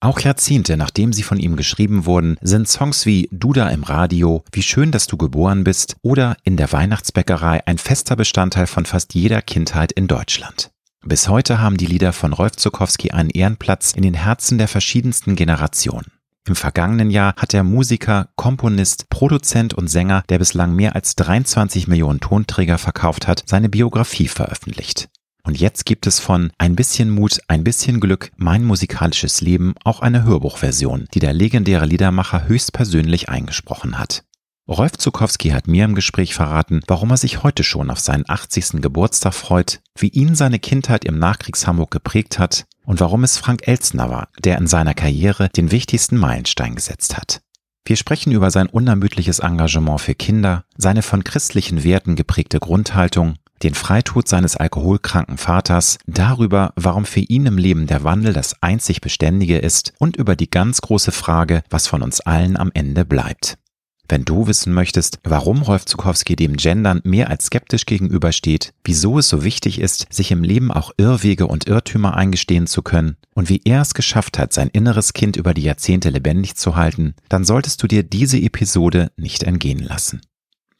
Auch Jahrzehnte nachdem sie von ihm geschrieben wurden, sind Songs wie Duda im Radio, Wie schön, dass du geboren bist oder In der Weihnachtsbäckerei ein fester Bestandteil von fast jeder Kindheit in Deutschland. Bis heute haben die Lieder von Rolf Zukowski einen Ehrenplatz in den Herzen der verschiedensten Generationen. Im vergangenen Jahr hat der Musiker, Komponist, Produzent und Sänger, der bislang mehr als 23 Millionen Tonträger verkauft hat, seine Biografie veröffentlicht. Und jetzt gibt es von Ein bisschen Mut, ein bisschen Glück, mein musikalisches Leben auch eine Hörbuchversion, die der legendäre Liedermacher höchstpersönlich eingesprochen hat. Rolf Zukowski hat mir im Gespräch verraten, warum er sich heute schon auf seinen 80. Geburtstag freut, wie ihn seine Kindheit im Nachkriegshamburg geprägt hat und warum es Frank Elzner war, der in seiner Karriere den wichtigsten Meilenstein gesetzt hat. Wir sprechen über sein unermüdliches Engagement für Kinder, seine von christlichen Werten geprägte Grundhaltung den Freitod seines alkoholkranken Vaters, darüber, warum für ihn im Leben der Wandel das einzig Beständige ist und über die ganz große Frage, was von uns allen am Ende bleibt. Wenn du wissen möchtest, warum Rolf Zukowski dem Gendern mehr als skeptisch gegenübersteht, wieso es so wichtig ist, sich im Leben auch Irrwege und Irrtümer eingestehen zu können und wie er es geschafft hat, sein inneres Kind über die Jahrzehnte lebendig zu halten, dann solltest du dir diese Episode nicht entgehen lassen.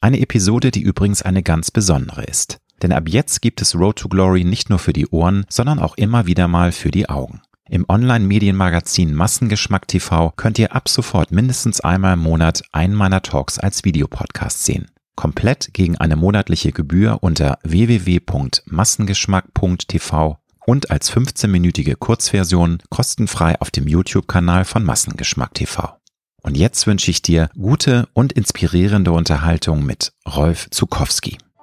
Eine Episode, die übrigens eine ganz besondere ist. Denn ab jetzt gibt es Road to Glory nicht nur für die Ohren, sondern auch immer wieder mal für die Augen. Im Online-Medienmagazin Massengeschmack TV könnt ihr ab sofort mindestens einmal im Monat einen meiner Talks als Videopodcast sehen. Komplett gegen eine monatliche Gebühr unter www.massengeschmack.tv und als 15-minütige Kurzversion kostenfrei auf dem YouTube-Kanal von Massengeschmack TV. Und jetzt wünsche ich dir gute und inspirierende Unterhaltung mit Rolf Zukowski.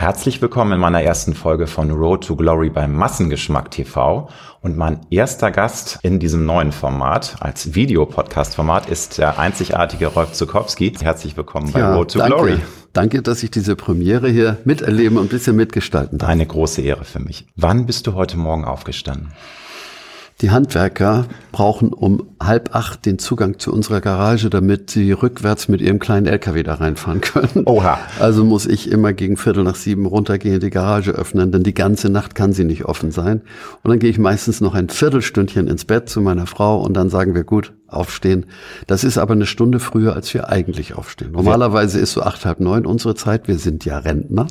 Herzlich willkommen in meiner ersten Folge von Road to Glory beim Massengeschmack TV. Und mein erster Gast in diesem neuen Format als Videopodcast-Format ist der einzigartige Rolf Zukowski. Herzlich willkommen bei ja, Road to danke. Glory. Danke, dass ich diese Premiere hier miterleben und ein bisschen mitgestalten darf. Eine große Ehre für mich. Wann bist du heute Morgen aufgestanden? Die Handwerker brauchen um halb acht den Zugang zu unserer Garage, damit sie rückwärts mit ihrem kleinen LKW da reinfahren können. Oha. Also muss ich immer gegen Viertel nach sieben runtergehen, die Garage öffnen, denn die ganze Nacht kann sie nicht offen sein. Und dann gehe ich meistens noch ein Viertelstündchen ins Bett zu meiner Frau und dann sagen wir, gut, aufstehen. Das ist aber eine Stunde früher, als wir eigentlich aufstehen. Normalerweise ist so acht, halb neun unsere Zeit. Wir sind ja Rentner.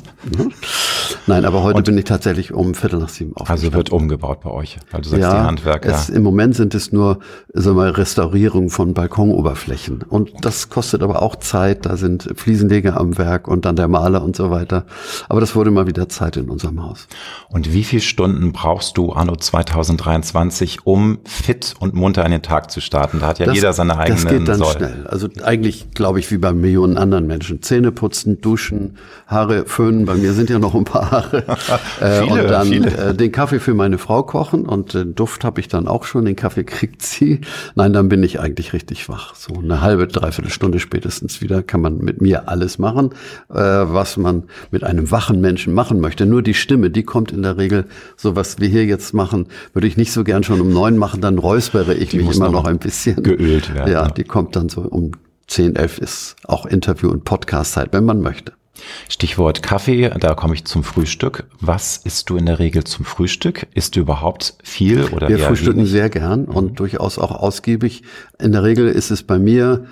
Ne? Nein, aber heute und bin ich tatsächlich um Viertel nach sieben aufgestanden. Also wird umgebaut bei euch, weil du sagst, ja, die Handwerker. Es, Im Moment sind es nur sagen wir, Restaurierung von Balkonoberflächen. Und das kostet aber auch Zeit. Da sind Fliesenleger am Werk und dann der Maler und so weiter. Aber das wurde mal wieder Zeit in unserem Haus. Und wie viele Stunden brauchst du anno 2023, um fit und munter in den Tag zu starten? Da hat ja das, jeder seine eigenen Das geht dann Soll. schnell. Also eigentlich glaube ich wie bei Millionen anderen Menschen. Zähne putzen, duschen, Haare föhnen. Bei mir sind ja noch ein paar Haare. äh, viele, und dann äh, den Kaffee für meine Frau kochen und den Duft habe ich dann auch schon. Den Kaffee kriegt sie. Nein, dann bin ich eigentlich richtig wach. So eine halbe, dreiviertel Stunde spätestens wieder kann man mit mir alles machen, äh, was man mit einem wachen Menschen machen möchte. Nur die Stimme, die kommt in der Regel, so was wir hier jetzt machen, würde ich nicht so gern schon um neun machen, dann räuspere ich die mich immer noch ein bisschen geölt werden. Ja, die kommt dann so um 10, 11 ist auch Interview- und Podcast-Zeit, wenn man möchte. Stichwort Kaffee, da komme ich zum Frühstück. Was isst du in der Regel zum Frühstück? Isst du überhaupt viel oder Wir frühstücken wenig? sehr gern und mhm. durchaus auch ausgiebig. In der Regel ist es bei mir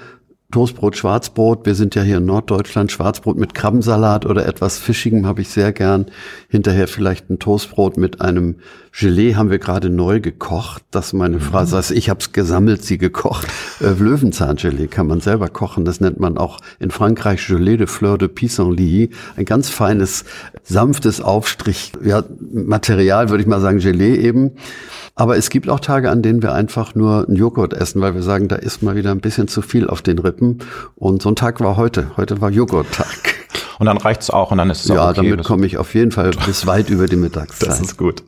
Toastbrot, Schwarzbrot. Wir sind ja hier in Norddeutschland. Schwarzbrot mit Krabbensalat oder etwas Fischigem habe ich sehr gern. Hinterher vielleicht ein Toastbrot mit einem Gelee haben wir gerade neu gekocht. Das meine mhm. Frau sagt, ich habe es gesammelt, sie gekocht. Äh, Löwenzahngelee kann man selber kochen. Das nennt man auch in Frankreich Gelee de Fleur de Pissenlit. Ein ganz feines, sanftes Aufstrich, ja, Material würde ich mal sagen, Gelee eben. Aber es gibt auch Tage, an denen wir einfach nur einen Joghurt essen, weil wir sagen, da ist mal wieder ein bisschen zu viel auf den Rippen. Und so ein Tag war heute. Heute war Joghurttag. Und dann reicht's auch und dann ist es ja, auch okay. Ja, damit komme ich auf jeden Fall bis weit über die Mittagszeit. Das ist gut.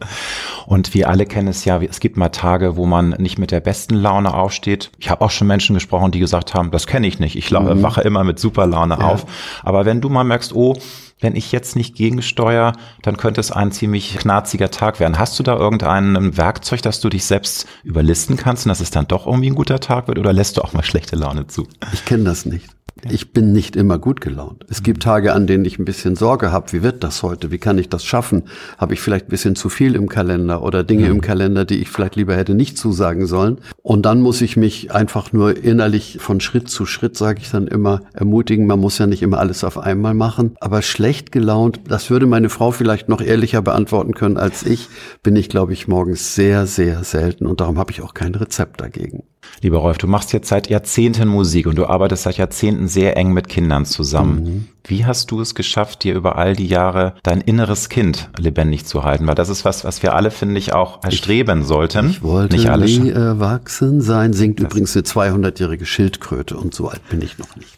Und wir alle kennen es ja, es gibt mal Tage, wo man nicht mit der besten Laune aufsteht. Ich habe auch schon Menschen gesprochen, die gesagt haben, das kenne ich nicht. Ich mhm. wache immer mit super Laune ja. auf. Aber wenn du mal merkst, oh, wenn ich jetzt nicht gegensteuere, dann könnte es ein ziemlich knarziger Tag werden. Hast du da irgendein Werkzeug, dass du dich selbst überlisten kannst und dass es dann doch irgendwie ein guter Tag wird oder lässt du auch mal schlechte Laune zu? Ich kenne das nicht. Ich bin nicht immer gut gelaunt. Es gibt Tage, an denen ich ein bisschen Sorge habe, wie wird das heute? Wie kann ich das schaffen? Habe ich vielleicht ein bisschen zu viel im Kalender oder Dinge mhm. im Kalender, die ich vielleicht lieber hätte nicht zusagen sollen? Und dann muss ich mich einfach nur innerlich von Schritt zu Schritt, sage ich dann immer, ermutigen. Man muss ja nicht immer alles auf einmal machen. Aber schlecht gelaunt, das würde meine Frau vielleicht noch ehrlicher beantworten können als ich, bin ich, glaube ich, morgens sehr, sehr selten. Und darum habe ich auch kein Rezept dagegen. Lieber Rolf, du machst jetzt seit Jahrzehnten Musik und du arbeitest seit Jahrzehnten sehr eng mit Kindern zusammen. Mhm. Wie hast du es geschafft, dir über all die Jahre dein inneres Kind lebendig zu halten? Weil das ist was, was wir alle, finde ich, auch erstreben ich, sollten. Ich wollte nicht alle nie erwachsen sein, singt das übrigens eine 200-jährige Schildkröte und so alt bin ich noch nicht.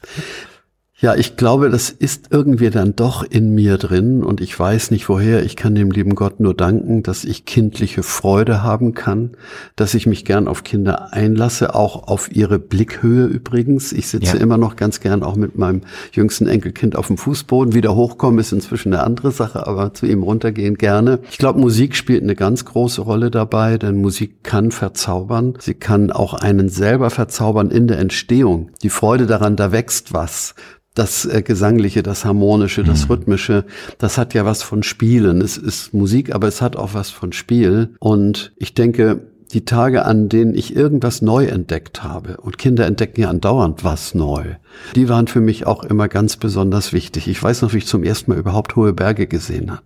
Ja, ich glaube, das ist irgendwie dann doch in mir drin und ich weiß nicht woher. Ich kann dem lieben Gott nur danken, dass ich kindliche Freude haben kann, dass ich mich gern auf Kinder einlasse, auch auf ihre Blickhöhe übrigens. Ich sitze ja. immer noch ganz gern auch mit meinem jüngsten Enkelkind auf dem Fußboden. Wieder hochkommen ist inzwischen eine andere Sache, aber zu ihm runtergehen gerne. Ich glaube, Musik spielt eine ganz große Rolle dabei, denn Musik kann verzaubern. Sie kann auch einen selber verzaubern in der Entstehung. Die Freude daran, da wächst was das äh, Gesangliche, das Harmonische, das mhm. Rhythmische, das hat ja was von Spielen. Es ist Musik, aber es hat auch was von Spiel. Und ich denke, die Tage, an denen ich irgendwas neu entdeckt habe, und Kinder entdecken ja andauernd was neu, die waren für mich auch immer ganz besonders wichtig. Ich weiß noch, wie ich zum ersten Mal überhaupt hohe Berge gesehen habe.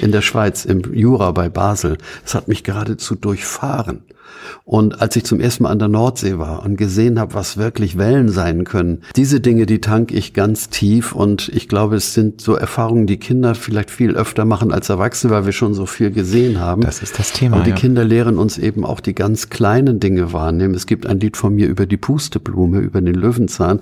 In der Schweiz, im Jura bei Basel. Es hat mich geradezu durchfahren. Und als ich zum ersten Mal an der Nordsee war und gesehen habe, was wirklich Wellen sein können, diese Dinge, die tank ich ganz tief und ich glaube, es sind so Erfahrungen, die Kinder vielleicht viel öfter machen als Erwachsene, weil wir schon so viel gesehen haben. Das ist das Thema. Und die ja. Kinder lehren uns eben auch die ganz kleinen Dinge wahrnehmen. Es gibt ein Lied von mir über die Pusteblume, über den Löwenzahn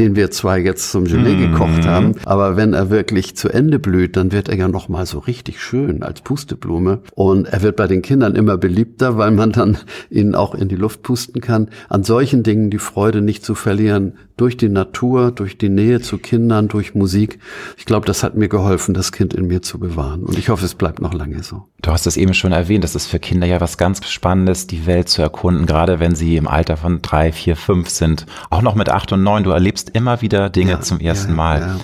den wir zwar jetzt zum Gelee mm. gekocht haben, aber wenn er wirklich zu Ende blüht, dann wird er ja noch mal so richtig schön als Pusteblume und er wird bei den Kindern immer beliebter, weil man dann ihn auch in die Luft pusten kann. An solchen Dingen die Freude nicht zu verlieren, durch die Natur, durch die Nähe zu Kindern, durch Musik. Ich glaube, das hat mir geholfen, das Kind in mir zu bewahren. Und ich hoffe, es bleibt noch lange so. Du hast es eben schon erwähnt, das ist für Kinder ja was ganz Spannendes, die Welt zu erkunden, gerade wenn sie im Alter von drei, vier, fünf sind. Auch noch mit acht und neun. Du erlebst immer wieder Dinge ja, zum ersten ja, Mal. Ja.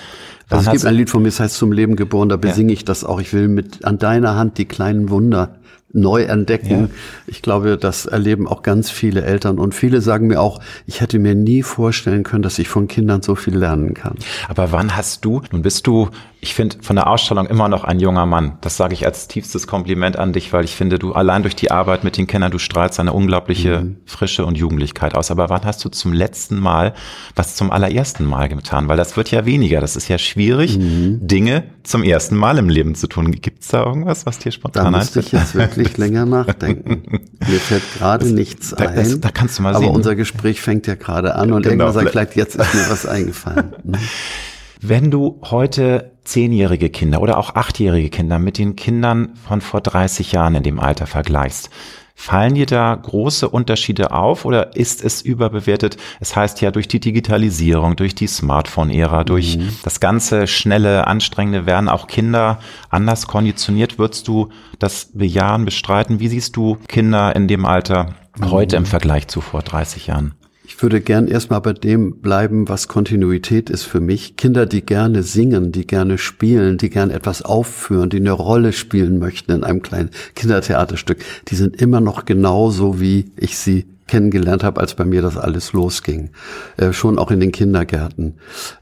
Also es gibt ein Lied von mir, das heißt Zum Leben geboren, da besinge ich das auch. Ich will mit an deiner Hand die kleinen Wunder neu entdecken. Ja. Ich glaube, das erleben auch ganz viele Eltern und viele sagen mir auch, ich hätte mir nie vorstellen können, dass ich von Kindern so viel lernen kann. Aber wann hast du, nun bist du ich finde von der Ausstellung immer noch ein junger Mann. Das sage ich als tiefstes Kompliment an dich, weil ich finde, du allein durch die Arbeit mit den Kindern, du strahlst eine unglaubliche mhm. Frische und Jugendlichkeit aus. Aber wann hast du zum letzten Mal was zum allerersten Mal getan? Weil das wird ja weniger. Das ist ja schwierig, mhm. Dinge zum ersten Mal im Leben zu tun. Gibt es da irgendwas, was dir spontan einfällt? Da müsste ich jetzt wirklich länger nachdenken. Mir fällt gerade nichts da, ein. Das, da kannst du mal aber sehen. Aber unser Gespräch fängt ja gerade an und genau, irgendwann sagt vielleicht, jetzt ist mir was eingefallen. Wenn du heute zehnjährige Kinder oder auch achtjährige Kinder mit den Kindern von vor 30 Jahren in dem Alter vergleichst, Fallen dir da große Unterschiede auf oder ist es überbewertet? Es heißt ja durch die Digitalisierung, durch die Smartphone-Ära, durch mhm. das ganze schnelle, anstrengende werden auch Kinder anders konditioniert. Würdest du das bejahen, bestreiten? Wie siehst du Kinder in dem Alter heute im mhm. Vergleich zu vor 30 Jahren? Ich würde gern erstmal bei dem bleiben, was Kontinuität ist für mich. Kinder, die gerne singen, die gerne spielen, die gerne etwas aufführen, die eine Rolle spielen möchten in einem kleinen Kindertheaterstück, die sind immer noch genauso, wie ich sie kennengelernt habe, als bei mir das alles losging. Äh, schon auch in den Kindergärten.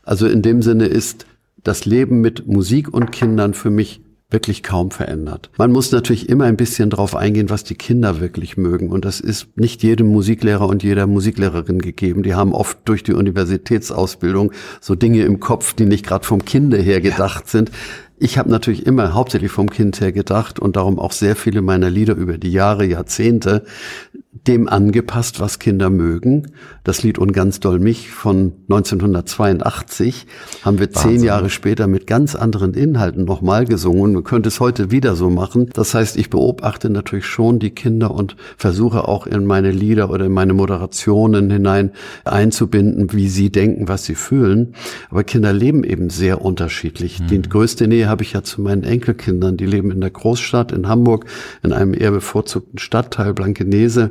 Also in dem Sinne ist das Leben mit Musik und Kindern für mich wirklich kaum verändert. Man muss natürlich immer ein bisschen drauf eingehen, was die Kinder wirklich mögen. Und das ist nicht jedem Musiklehrer und jeder Musiklehrerin gegeben. Die haben oft durch die Universitätsausbildung so Dinge im Kopf, die nicht gerade vom Kinde her gedacht ja. sind. Ich habe natürlich immer hauptsächlich vom Kind her gedacht und darum auch sehr viele meiner Lieder über die Jahre, Jahrzehnte dem angepasst, was Kinder mögen. Das Lied Und ganz doll mich von 1982 haben wir Wahnsinn. zehn Jahre später mit ganz anderen Inhalten nochmal gesungen. Man könnte es heute wieder so machen. Das heißt, ich beobachte natürlich schon die Kinder und versuche auch in meine Lieder oder in meine Moderationen hinein einzubinden, wie sie denken, was sie fühlen. Aber Kinder leben eben sehr unterschiedlich. Mhm. Die größte Nähe habe ich ja zu meinen Enkelkindern. Die leben in der Großstadt in Hamburg, in einem eher bevorzugten Stadtteil Blankenese.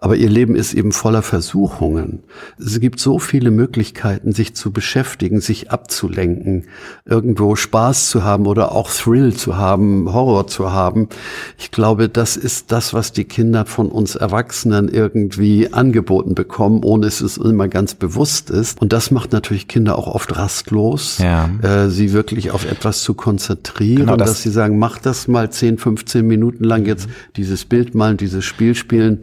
Aber ihr Leben ist eben voller Versuchungen. Es gibt so viele Möglichkeiten, sich zu beschäftigen, sich abzulenken, irgendwo Spaß zu haben oder auch Thrill zu haben, Horror zu haben. Ich glaube, das ist das, was die Kinder von uns Erwachsenen irgendwie angeboten bekommen, ohne dass es immer ganz bewusst ist. Und das macht natürlich Kinder auch oft rastlos, ja. äh, sie wirklich auf etwas zu konzentrieren, genau das dass sie sagen, mach das mal 10, 15 Minuten lang jetzt, dieses Bild malen, dieses Spiel spielen.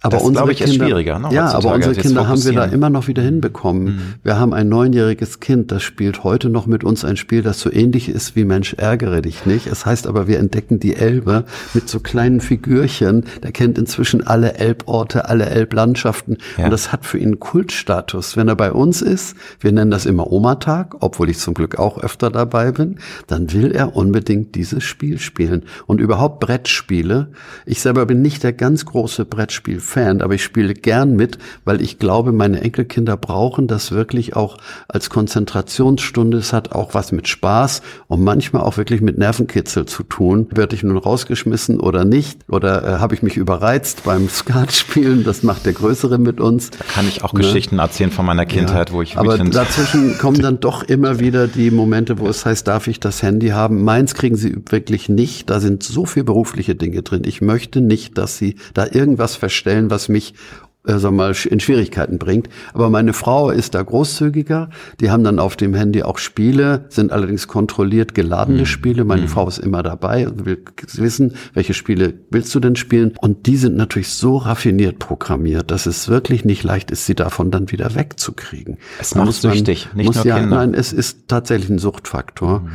Aber das unsere ich, Kinder, schwieriger, ne, ja, aber unsere Kinder haben wir da immer noch wieder hinbekommen. Mhm. Wir haben ein neunjähriges Kind, das spielt heute noch mit uns ein Spiel, das so ähnlich ist wie Mensch ärgere dich nicht. Es heißt aber, wir entdecken die Elbe mit so kleinen Figürchen. Der kennt inzwischen alle Elborte, alle Elblandschaften. Ja. Und das hat für ihn Kultstatus. Wenn er bei uns ist, wir nennen das immer Oma-Tag, obwohl ich zum Glück auch öfter dabei bin, dann will er unbedingt dieses Spiel spielen. Und überhaupt Brettspiele. Ich selber bin nicht der ganz große Brettspiel Fan, aber ich spiele gern mit, weil ich glaube, meine Enkelkinder brauchen das wirklich auch als Konzentrationsstunde. Es hat auch was mit Spaß und manchmal auch wirklich mit Nervenkitzel zu tun. Werde ich nun rausgeschmissen oder nicht? Oder äh, habe ich mich überreizt beim Skatspielen? Das macht der Größere mit uns. Da kann ich auch ne? Geschichten erzählen von meiner Kindheit, ja. wo ich Aber dazwischen kommen dann doch immer wieder die Momente, wo es heißt, darf ich das Handy haben? Meins kriegen sie wirklich nicht. Da sind so viele berufliche Dinge drin. Ich möchte nicht, dass sie da irgendwas verstellen stellen, was mich sag mal, in Schwierigkeiten bringt. Aber meine Frau ist da großzügiger. Die haben dann auf dem Handy auch Spiele, sind allerdings kontrolliert geladene mhm. Spiele. Meine mhm. Frau ist immer dabei und will wissen, welche Spiele willst du denn spielen? Und die sind natürlich so raffiniert programmiert, dass es wirklich nicht leicht ist, sie davon dann wieder wegzukriegen. Es macht süchtig, nicht muss nur ja, Kinder. Nein, es ist tatsächlich ein Suchtfaktor. Mhm.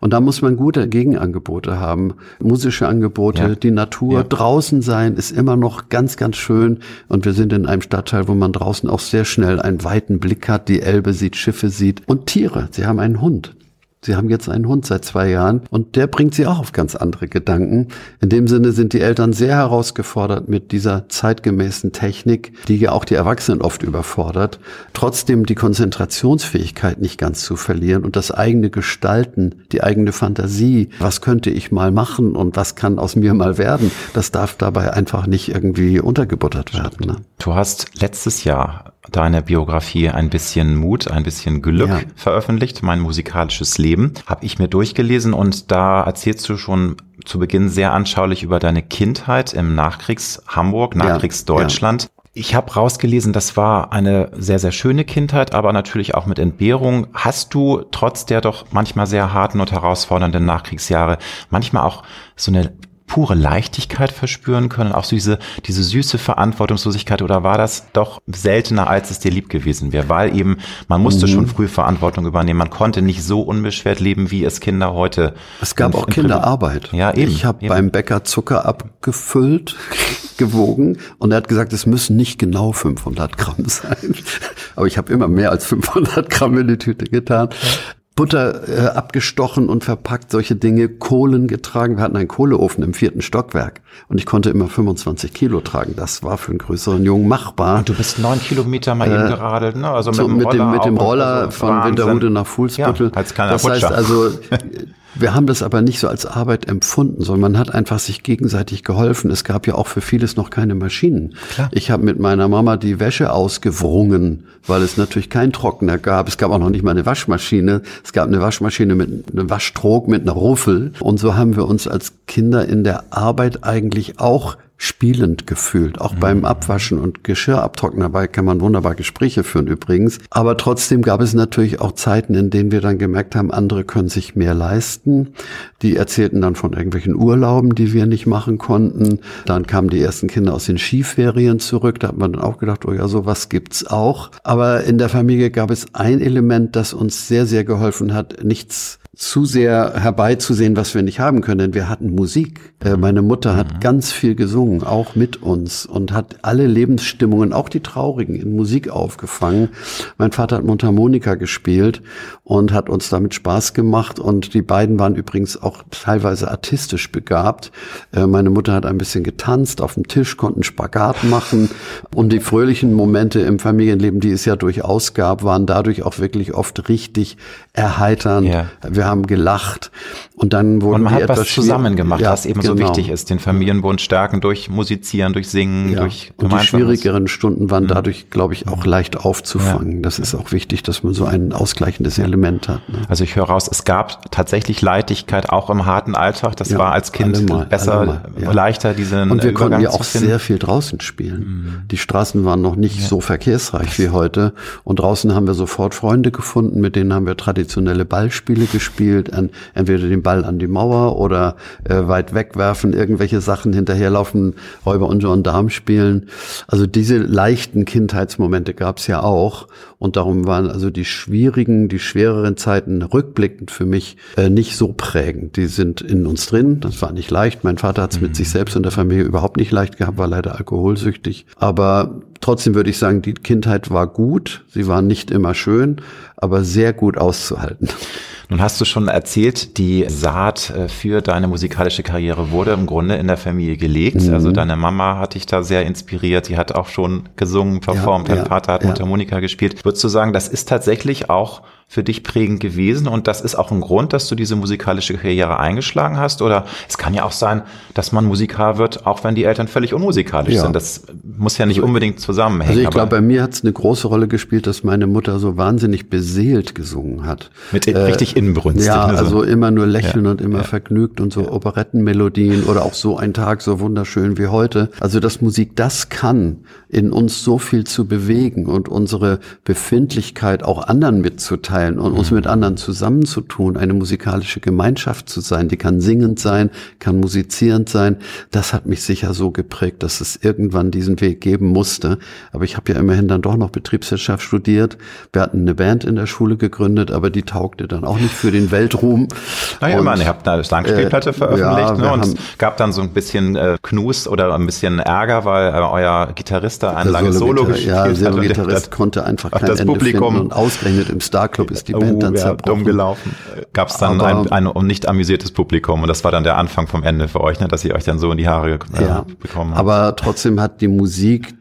Und da muss man gute Gegenangebote haben, musische Angebote, ja. die Natur, ja. draußen sein ist immer noch ganz, ganz schön. Und wir sind sind in einem Stadtteil, wo man draußen auch sehr schnell einen weiten Blick hat, die Elbe sieht, Schiffe sieht und Tiere. Sie haben einen Hund. Sie haben jetzt einen Hund seit zwei Jahren und der bringt sie auch auf ganz andere Gedanken. In dem Sinne sind die Eltern sehr herausgefordert mit dieser zeitgemäßen Technik, die ja auch die Erwachsenen oft überfordert, trotzdem die Konzentrationsfähigkeit nicht ganz zu verlieren und das eigene Gestalten, die eigene Fantasie, was könnte ich mal machen und was kann aus mir mal werden, das darf dabei einfach nicht irgendwie untergebuttert werden. Ne? Du hast letztes Jahr deine Biografie ein bisschen Mut, ein bisschen Glück ja. veröffentlicht, mein musikalisches Leben, habe ich mir durchgelesen und da erzählst du schon zu Beginn sehr anschaulich über deine Kindheit im Nachkriegs Hamburg, Nachkriegsdeutschland. Ja, ja. Ich habe rausgelesen, das war eine sehr, sehr schöne Kindheit, aber natürlich auch mit Entbehrung. Hast du trotz der doch manchmal sehr harten und herausfordernden Nachkriegsjahre manchmal auch so eine pure Leichtigkeit verspüren können, auch so diese, diese süße Verantwortungslosigkeit oder war das doch seltener, als es dir lieb gewesen wäre? Weil eben, man musste mhm. schon früh Verantwortung übernehmen, man konnte nicht so unbeschwert leben, wie es Kinder heute. Es gab in, auch Kinderarbeit. Ja, eben. Ich habe beim Bäcker Zucker abgefüllt, gewogen und er hat gesagt, es müssen nicht genau 500 Gramm sein. Aber ich habe immer mehr als 500 Gramm in die Tüte getan. Butter äh, abgestochen und verpackt, solche Dinge, Kohlen getragen. Wir hatten einen Kohleofen im vierten Stockwerk und ich konnte immer 25 Kilo tragen. Das war für einen größeren Jungen machbar. Und du bist neun Kilometer mal äh, eben geradelt, ne? Also mit, so, dem, mit dem, mit dem Roller so von Winterhude nach Fuhlsbüttel. Ja, als kleiner das heißt also, Wir haben das aber nicht so als Arbeit empfunden, sondern man hat einfach sich gegenseitig geholfen. Es gab ja auch für vieles noch keine Maschinen. Klar. Ich habe mit meiner Mama die Wäsche ausgewrungen, weil es natürlich keinen Trockner gab. Es gab auch noch nicht mal eine Waschmaschine. Es gab eine Waschmaschine mit einem Waschtrog mit einer Ruffel. Und so haben wir uns als Kinder in der Arbeit eigentlich auch spielend gefühlt. Auch mhm. beim Abwaschen und Geschirrabtrocknen dabei kann man wunderbar Gespräche führen übrigens. Aber trotzdem gab es natürlich auch Zeiten, in denen wir dann gemerkt haben, andere können sich mehr leisten. Die erzählten dann von irgendwelchen Urlauben, die wir nicht machen konnten. Dann kamen die ersten Kinder aus den Skiferien zurück. Da hat man dann auch gedacht, oh ja, sowas gibt's auch. Aber in der Familie gab es ein Element, das uns sehr, sehr geholfen hat, nichts zu sehr herbeizusehen, was wir nicht haben können, denn wir hatten Musik. Äh, meine Mutter hat mhm. ganz viel gesungen, auch mit uns und hat alle Lebensstimmungen, auch die traurigen, in Musik aufgefangen. Mein Vater hat Mundharmonika gespielt und hat uns damit Spaß gemacht und die beiden waren übrigens auch teilweise artistisch begabt. Äh, meine Mutter hat ein bisschen getanzt auf dem Tisch, konnten Spagat machen und die fröhlichen Momente im Familienleben, die es ja durchaus gab, waren dadurch auch wirklich oft richtig erheiternd. Ja. Wir haben gelacht und dann wurden und man hat was zusammen gemacht, ja, was eben genau. so wichtig ist, den Familienbund stärken durch Musizieren, durch Singen, ja. durch Und die schwierigeren Stunden waren mhm. dadurch, glaube ich, auch leicht aufzufangen. Ja. Das ist auch wichtig, dass man so ein ausgleichendes Element hat. Ne? Also ich höre raus, es gab tatsächlich Leichtigkeit auch im harten Alltag. Das war als Kind allemal, besser, allemal, leichter, diesen Und wir Übergang konnten ja auch sehr viel draußen spielen. Mhm. Die Straßen waren noch nicht so verkehrsreich wie heute. Und draußen haben wir sofort Freunde gefunden, mit denen haben wir traditionelle Ballspiele gespielt, entweder den Ball an die Mauer oder äh, weit wegwerfen, irgendwelche Sachen hinterherlaufen, Räuber und Gendarm spielen. Also diese leichten Kindheitsmomente gab es ja auch. Und darum waren also die schwierigen, die schwereren Zeiten rückblickend für mich äh, nicht so prägend. Die sind in uns drin. Das war nicht leicht. Mein Vater hat es mhm. mit sich selbst und der Familie überhaupt nicht leicht gehabt, war leider alkoholsüchtig. Aber trotzdem würde ich sagen, die Kindheit war gut. Sie war nicht immer schön, aber sehr gut auszuhalten. Nun hast du schon erzählt, die Saat äh, für deine musikalische Karriere wurde im Grunde in der Familie gelegt. Mhm. Also deine Mama hat dich da sehr inspiriert. Die hat auch schon gesungen, performt. Ja, Dein ja, Vater hat ja. Mundharmonika gespielt. Würdest du sagen, das ist tatsächlich auch für dich prägend gewesen und das ist auch ein Grund, dass du diese musikalische Karriere eingeschlagen hast? Oder es kann ja auch sein, dass man Musiker wird, auch wenn die Eltern völlig unmusikalisch ja. sind. Das muss ja nicht also, unbedingt zusammenhängen. Also ich glaube, bei mir hat es eine große Rolle gespielt, dass meine Mutter so wahnsinnig beseelt gesungen hat. Mit äh, richtig inbrünstig. Ja, ne, also immer nur lächeln ja. und immer ja. vergnügt und so Operettenmelodien oder auch so ein Tag so wunderschön wie heute. Also dass Musik das kann, in uns so viel zu bewegen und unsere Befindlichkeit auch anderen mitzuteilen mitzuteilen und uns mit anderen zusammenzutun, eine musikalische Gemeinschaft zu sein, die kann singend sein, kann musizierend sein, das hat mich sicher so geprägt, dass es irgendwann diesen Weg geben musste. Aber ich habe ja immerhin dann doch noch Betriebswirtschaft studiert. Wir hatten eine Band in der Schule gegründet, aber die taugte dann auch nicht für den Weltruhm. Naja, und, man, ihr habt eine Langspielplatte äh, veröffentlicht ja, ne? und es gab dann so ein bisschen äh, Knus oder ein bisschen Ärger, weil äh, euer Gitarrist da ein langes Solo gespielt ja, hat. Ja, der Gitarrist konnte einfach kein das Ende Publikum finden und ausgerechnet im Starclub ist die Band oh, dann zerbrochen. dumm gelaufen. Gab es dann ein, ein nicht amüsiertes Publikum und das war dann der Anfang vom Ende für euch, ne, dass ihr euch dann so in die Haare äh, ja, bekommen habt. Aber trotzdem hat die Musik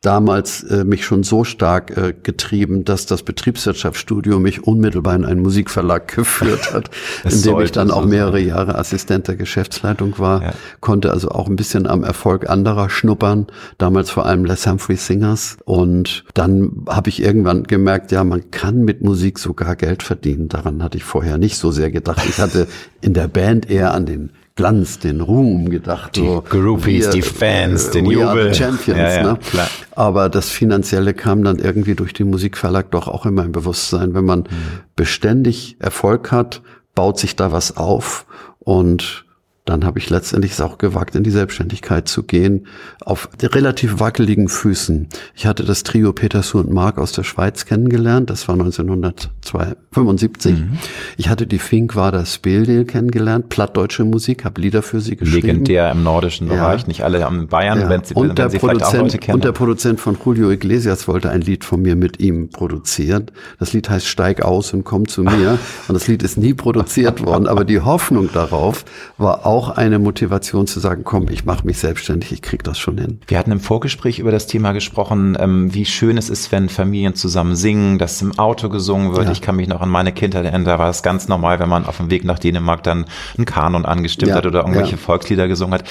damals äh, mich schon so stark äh, getrieben, dass das Betriebswirtschaftsstudium mich unmittelbar in einen Musikverlag geführt hat, in dem ich dann auch mehrere Jahre Assistent der Geschäftsleitung war, ja. konnte also auch ein bisschen am Erfolg anderer schnuppern, damals vor allem Les Humphrey Singers und dann habe ich irgendwann gemerkt, ja, man kann mit Musik sogar Geld verdienen. Daran hatte ich vorher nicht so sehr gedacht. Ich hatte in der Band eher an den Glanz, den Ruhm gedacht. Die so, Groupies, wir, die Fans, äh, den Jubel. Champions, ja, ja, ne? Klar. Aber das Finanzielle kam dann irgendwie durch den Musikverlag doch auch in mein Bewusstsein. Wenn man mhm. beständig Erfolg hat, baut sich da was auf und dann habe ich letztendlich es auch gewagt, in die Selbstständigkeit zu gehen, auf relativ wackeligen Füßen. Ich hatte das Trio Petersu und Mark aus der Schweiz kennengelernt, das war 1975. Mhm. Ich hatte die Fink Wader Speldel kennengelernt, plattdeutsche Musik, habe Lieder für sie geschrieben. Legendär im nordischen Bereich, ja. nicht alle am Bayern, ja. wenn sie, und wenn sie vielleicht auch Leute kennen. Und der Produzent von Julio Iglesias wollte ein Lied von mir mit ihm produzieren. Das Lied heißt Steig aus und komm zu mir. und das Lied ist nie produziert worden, aber die Hoffnung darauf war auch auch eine Motivation zu sagen, komm, ich mache mich selbstständig, ich krieg das schon hin. Wir hatten im Vorgespräch über das Thema gesprochen, ähm, wie schön es ist, wenn Familien zusammen singen, dass im Auto gesungen wird. Ja. Ich kann mich noch an meine Kindheit erinnern, da war es ganz normal, wenn man auf dem Weg nach Dänemark dann einen Kanon angestimmt ja. hat oder irgendwelche ja. Volkslieder gesungen hat.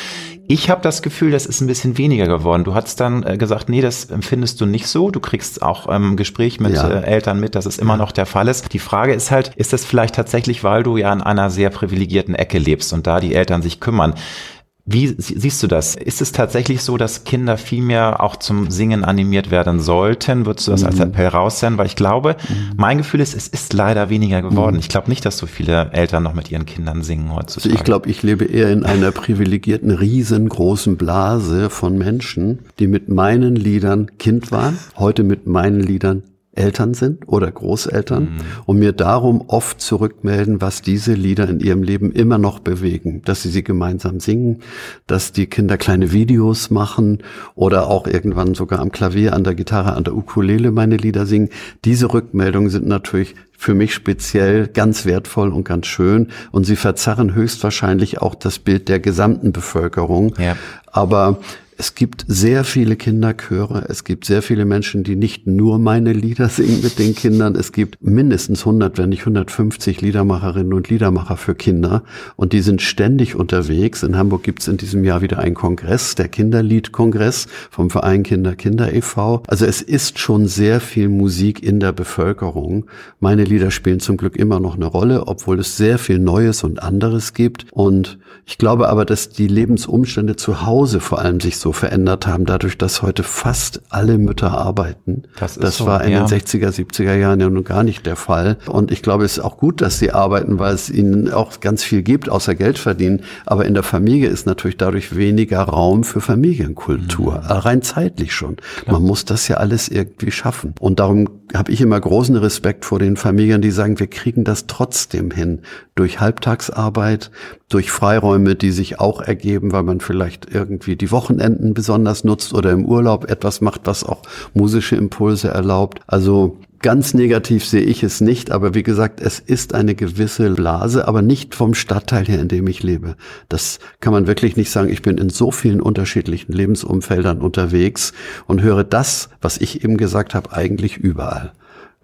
Ich habe das Gefühl, das ist ein bisschen weniger geworden. Du hast dann äh, gesagt, nee, das empfindest du nicht so. Du kriegst auch im ähm, Gespräch mit äh, Eltern mit, dass es immer noch der Fall ist. Die Frage ist halt, ist das vielleicht tatsächlich, weil du ja in einer sehr privilegierten Ecke lebst und da die Eltern sich kümmern? Wie siehst du das? Ist es tatsächlich so, dass Kinder viel mehr auch zum Singen animiert werden sollten? Würdest du das mhm. als Appell raussenden? Weil ich glaube, mhm. mein Gefühl ist, es ist leider weniger geworden. Mhm. Ich glaube nicht, dass so viele Eltern noch mit ihren Kindern singen heutzutage. Also ich glaube, ich lebe eher in einer privilegierten, riesengroßen Blase von Menschen, die mit meinen Liedern Kind waren, heute mit meinen Liedern Eltern sind oder Großeltern mhm. und mir darum oft zurückmelden, was diese Lieder in ihrem Leben immer noch bewegen, dass sie sie gemeinsam singen, dass die Kinder kleine Videos machen oder auch irgendwann sogar am Klavier, an der Gitarre, an der Ukulele meine Lieder singen. Diese Rückmeldungen sind natürlich für mich speziell ganz wertvoll und ganz schön. Und sie verzerren höchstwahrscheinlich auch das Bild der gesamten Bevölkerung. Ja. Aber es gibt sehr viele Kinderchöre. Es gibt sehr viele Menschen, die nicht nur meine Lieder singen mit den Kindern. Es gibt mindestens 100, wenn nicht 150 Liedermacherinnen und Liedermacher für Kinder. Und die sind ständig unterwegs. In Hamburg gibt es in diesem Jahr wieder einen Kongress, der Kinderliedkongress vom Verein Kinder Kinder e.V. Also es ist schon sehr viel Musik in der Bevölkerung. Meine Lieder spielen zum Glück immer noch eine Rolle, obwohl es sehr viel Neues und anderes gibt. Und ich glaube aber, dass die Lebensumstände zu Hause vor allem sich so verändert haben, dadurch, dass heute fast alle Mütter arbeiten. Das, das so, war in ja. den 60er, 70er Jahren ja nun gar nicht der Fall. Und ich glaube, es ist auch gut, dass sie arbeiten, weil es ihnen auch ganz viel gibt, außer Geld verdienen. Aber in der Familie ist natürlich dadurch weniger Raum für Familienkultur, mhm. rein zeitlich schon. Klar. Man muss das ja alles irgendwie schaffen. Und darum habe ich immer großen Respekt vor den Familien, die sagen, wir kriegen das trotzdem hin. Durch Halbtagsarbeit, durch Freiräume, die sich auch ergeben, weil man vielleicht irgendwie die Wochenenden besonders nutzt oder im Urlaub etwas macht, was auch musische Impulse erlaubt. Also Ganz negativ sehe ich es nicht, aber wie gesagt, es ist eine gewisse Blase, aber nicht vom Stadtteil her, in dem ich lebe. Das kann man wirklich nicht sagen. Ich bin in so vielen unterschiedlichen Lebensumfeldern unterwegs und höre das, was ich eben gesagt habe, eigentlich überall.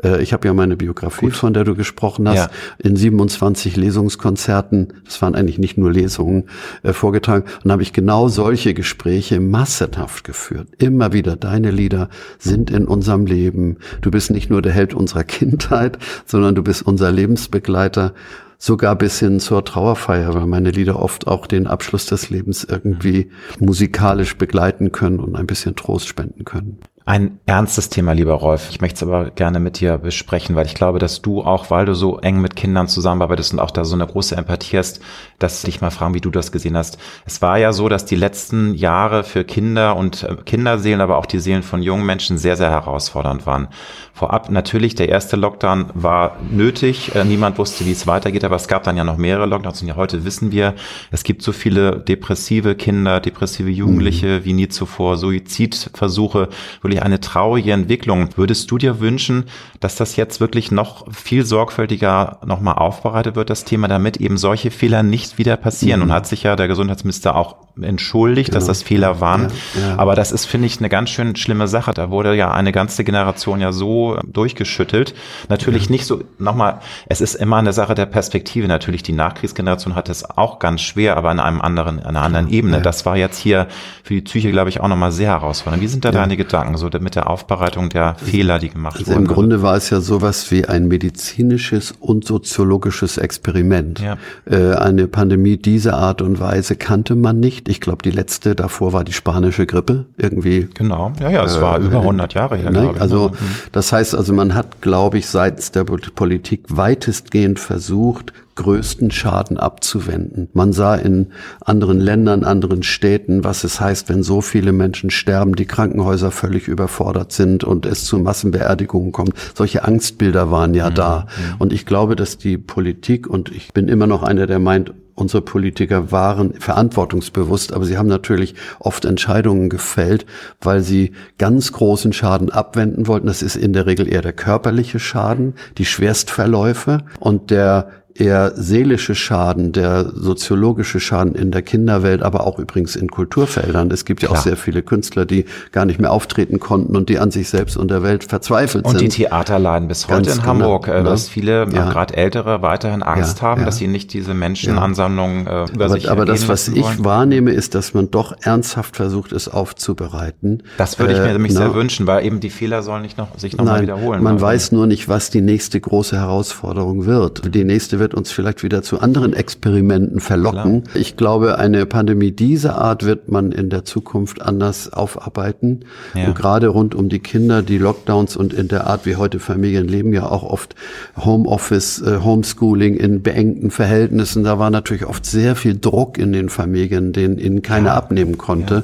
Äh, ich habe ja meine Biografie, Gut. von der du gesprochen hast, ja. in 27 Lesungskonzerten, das waren eigentlich nicht nur Lesungen, äh, vorgetragen. Und habe ich genau solche Gespräche massenhaft geführt. Immer wieder, deine Lieder sind in unserem Leben. Du bist nicht nur der Held unserer Kindheit, sondern du bist unser Lebensbegleiter sogar bis hin zur Trauerfeier, weil meine Lieder oft auch den Abschluss des Lebens irgendwie musikalisch begleiten können und ein bisschen Trost spenden können. Ein ernstes Thema, lieber Rolf. Ich möchte es aber gerne mit dir besprechen, weil ich glaube, dass du auch, weil du so eng mit Kindern zusammenarbeitest und auch da so eine große Empathie hast, dass dich mal fragen, wie du das gesehen hast. Es war ja so, dass die letzten Jahre für Kinder und äh, Kinderseelen, aber auch die Seelen von jungen Menschen sehr, sehr herausfordernd waren. Vorab natürlich, der erste Lockdown war nötig. Äh, niemand wusste, wie es weitergeht, aber es gab dann ja noch mehrere Lockdowns und ja heute wissen wir, es gibt so viele depressive Kinder, depressive Jugendliche mhm. wie nie zuvor, Suizidversuche, wirklich eine traurige Entwicklung. Würdest du dir wünschen, dass das jetzt wirklich noch viel sorgfältiger nochmal aufbereitet wird, das Thema, damit eben solche Fehler nicht wieder passieren? Mhm. Und hat sich ja der Gesundheitsminister auch entschuldigt, genau. dass das Fehler waren. Ja, ja. Aber das ist, finde ich, eine ganz schön schlimme Sache. Da wurde ja eine ganze Generation ja so durchgeschüttelt. Natürlich ja. nicht so, nochmal, es ist immer eine Sache der Perspektive. Natürlich, die Nachkriegsgeneration hat es auch ganz schwer, aber in einem anderen, einer anderen Ebene. Das war jetzt hier für die Psyche, glaube ich, auch nochmal sehr herausfordernd. Wie sind da deine Gedanken? so mit der Aufbereitung der Fehler, die gemacht also wurden? Im Grunde war es ja sowas wie ein medizinisches und soziologisches Experiment. Äh, eine Pandemie dieser Art und Weise kannte man nicht. Ich glaube, die letzte davor war die spanische Grippe irgendwie. Genau, ja, ja, es äh, war über 100 Jahre her. Ne? Also mhm. das heißt also, man hat, glaube ich, seitens der Politik weitestgehend versucht, größten Schaden abzuwenden. Man sah in anderen Ländern, anderen Städten, was es heißt, wenn so viele Menschen sterben, die Krankenhäuser völlig überfordert sind und es zu Massenbeerdigungen kommt. Solche Angstbilder waren ja mhm. da. Mhm. Und ich glaube, dass die Politik, und ich bin immer noch einer, der meint, unsere Politiker waren verantwortungsbewusst, aber sie haben natürlich oft Entscheidungen gefällt, weil sie ganz großen Schaden abwenden wollten. Das ist in der Regel eher der körperliche Schaden, die Schwerstverläufe und der eher seelische Schaden, der soziologische Schaden in der Kinderwelt, aber auch übrigens in Kulturfeldern. Es gibt ja Klar. auch sehr viele Künstler, die gar nicht mehr auftreten konnten und die an sich selbst und der Welt verzweifelt und sind. Und die Theater leiden bis heute Ganz in genau, Hamburg, äh, ne? dass viele, ja. gerade Ältere, weiterhin Angst ja, haben, ja. dass sie nicht diese Menschenansammlungen äh, über aber, sich Aber das, was ich wollen. wahrnehme, ist, dass man doch ernsthaft versucht, es aufzubereiten. Das würde ich mir äh, nämlich sehr wünschen, weil eben die Fehler sollen nicht noch, sich nochmal wiederholen. Man weiß nur nicht, was die nächste große Herausforderung wird. Die nächste wird uns vielleicht wieder zu anderen Experimenten verlocken. Klar. Ich glaube, eine Pandemie dieser Art wird man in der Zukunft anders aufarbeiten. Ja. Und gerade rund um die Kinder, die Lockdowns und in der Art, wie heute Familien leben, ja auch oft Homeoffice, äh, Homeschooling in beengten Verhältnissen. Da war natürlich oft sehr viel Druck in den Familien, den ihnen keiner ja. abnehmen konnte. Ja.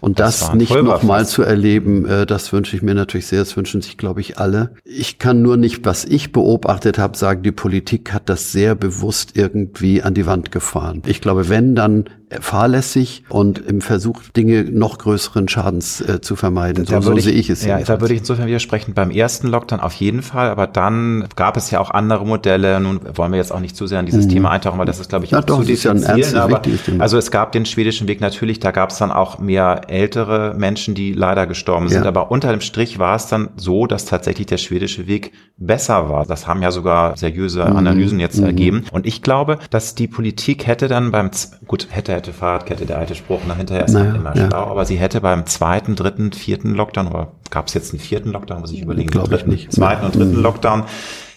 Und das, das nicht nochmal zu erleben, äh, das wünsche ich mir natürlich sehr. Das wünschen sich, glaube ich, alle. Ich kann nur nicht, was ich beobachtet habe, sagen, die Politik hat das sehr bewusst irgendwie an die Wand gefahren. Ich glaube, wenn dann fahrlässig und im Versuch, Dinge noch größeren Schadens äh, zu vermeiden. So, so ich, sehe ich es. Ja, da würde ich insofern widersprechen. Beim ersten Lockdown auf jeden Fall, aber dann gab es ja auch andere Modelle. Nun wollen wir jetzt auch nicht zu sehr in dieses mhm. Thema eintauchen, weil das ist, glaube ich, auch doch, zu ist ja ein ernstes, aber, Also es gab den schwedischen Weg natürlich, da gab es dann auch mehr ältere Menschen, die leider gestorben sind. Ja. Aber unter dem Strich war es dann so, dass tatsächlich der schwedische Weg besser war. Das haben ja sogar seriöse mhm. Analysen jetzt mhm. ergeben. Und ich glaube, dass die Politik hätte dann beim, gut, hätte, hätte Fahrradkette, der alte Spruch, nach hinterher ist naja, immer ja. schlau, aber sie hätte beim zweiten, dritten, vierten Lockdown, oder gab es jetzt einen vierten Lockdown, muss ich überlegen, glaube ich nicht. Zweiten und dritten mhm. Lockdown,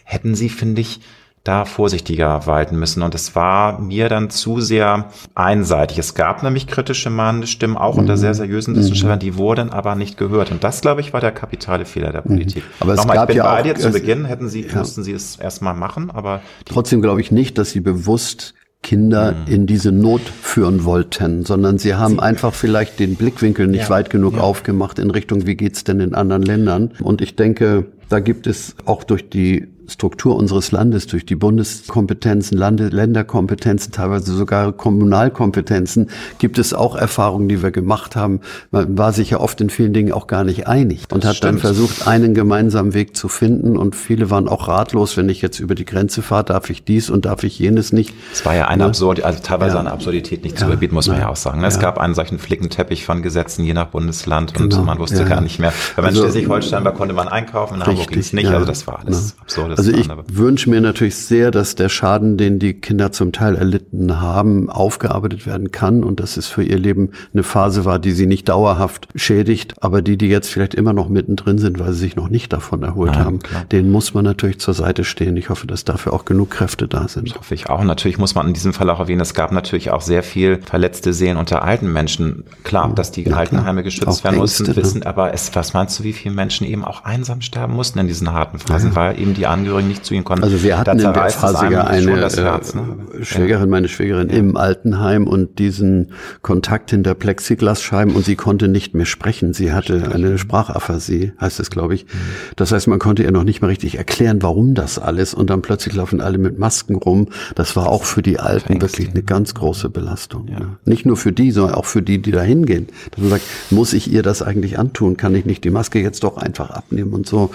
hätten sie, finde ich, da vorsichtiger walten müssen. Und es war mir dann zu sehr einseitig. Es gab nämlich kritische Stimmen, auch mhm. unter sehr seriösen Wissenschaftlern, mhm. die wurden aber nicht gehört. Und das, glaube ich, war der kapitale Fehler der mhm. Politik. Mhm. Aber Nochmal, es gab ich bin ja bei dir, zu Beginn hätten sie, ja. mussten sie es erstmal machen, aber. Trotzdem glaube ich nicht, dass sie bewusst Kinder mhm. in diese Not führen wollten, sondern sie haben sie einfach vielleicht den Blickwinkel nicht ja, weit genug ja. aufgemacht in Richtung, wie geht's denn in anderen Ländern? Und ich denke, da gibt es auch durch die Struktur unseres Landes, durch die Bundeskompetenzen, Lande, Länderkompetenzen, teilweise sogar Kommunalkompetenzen, gibt es auch Erfahrungen, die wir gemacht haben. Man war sich ja oft in vielen Dingen auch gar nicht einig und das hat stimmt. dann versucht, einen gemeinsamen Weg zu finden. Und viele waren auch ratlos, wenn ich jetzt über die Grenze fahre, darf ich dies und darf ich jenes nicht. Es war ja eine ne? Absurd, also teilweise ja. eine Absurdität nicht ja. zu überbieten, muss man ja, ja auch sagen. Es gab einen solchen Flickenteppich von Gesetzen je nach Bundesland genau. und man wusste gar nicht mehr. Wenn man also, Schleswig-Holstein war, konnte man einkaufen, in Hamburg ging es nicht. Also das war alles absurd. Also ich wünsche mir natürlich sehr, dass der Schaden, den die Kinder zum Teil erlitten haben, aufgearbeitet werden kann und dass es für ihr Leben eine Phase war, die sie nicht dauerhaft schädigt. Aber die, die jetzt vielleicht immer noch mittendrin sind, weil sie sich noch nicht davon erholt Nein, haben, klar. denen muss man natürlich zur Seite stehen. Ich hoffe, dass dafür auch genug Kräfte da sind. Das hoffe ich auch. Natürlich muss man in diesem Fall auch erwähnen, es gab natürlich auch sehr viel verletzte Seelen unter alten Menschen. Klar, dass die ja, Altenheime geschützt auch werden Ängste, mussten, ne? wissen, aber es, was meinst du, wie viele Menschen eben auch einsam sterben mussten in diesen harten Phasen, ja. weil eben die Angehörigen nicht zu ihnen konnten. Also wir hatten in der Phase ja eine Herz, ne? Äh, Schwägerin, meine Schwägerin ja. im Altenheim und diesen Kontakt hinter Plexiglasscheiben und sie konnte nicht mehr sprechen. Sie hatte eine Sprachaphasie, heißt es, glaube ich. Mhm. Das heißt, man konnte ihr noch nicht mal richtig erklären, warum das alles und dann plötzlich laufen alle mit Masken rum. Das war auch für die Alten wirklich eine ganz große Belastung. Ja. Ne? Nicht nur für die, sondern auch für die, die da hingehen. Dass man sagt, muss ich ihr das eigentlich antun? Kann ich nicht die Maske jetzt doch einfach abnehmen und so?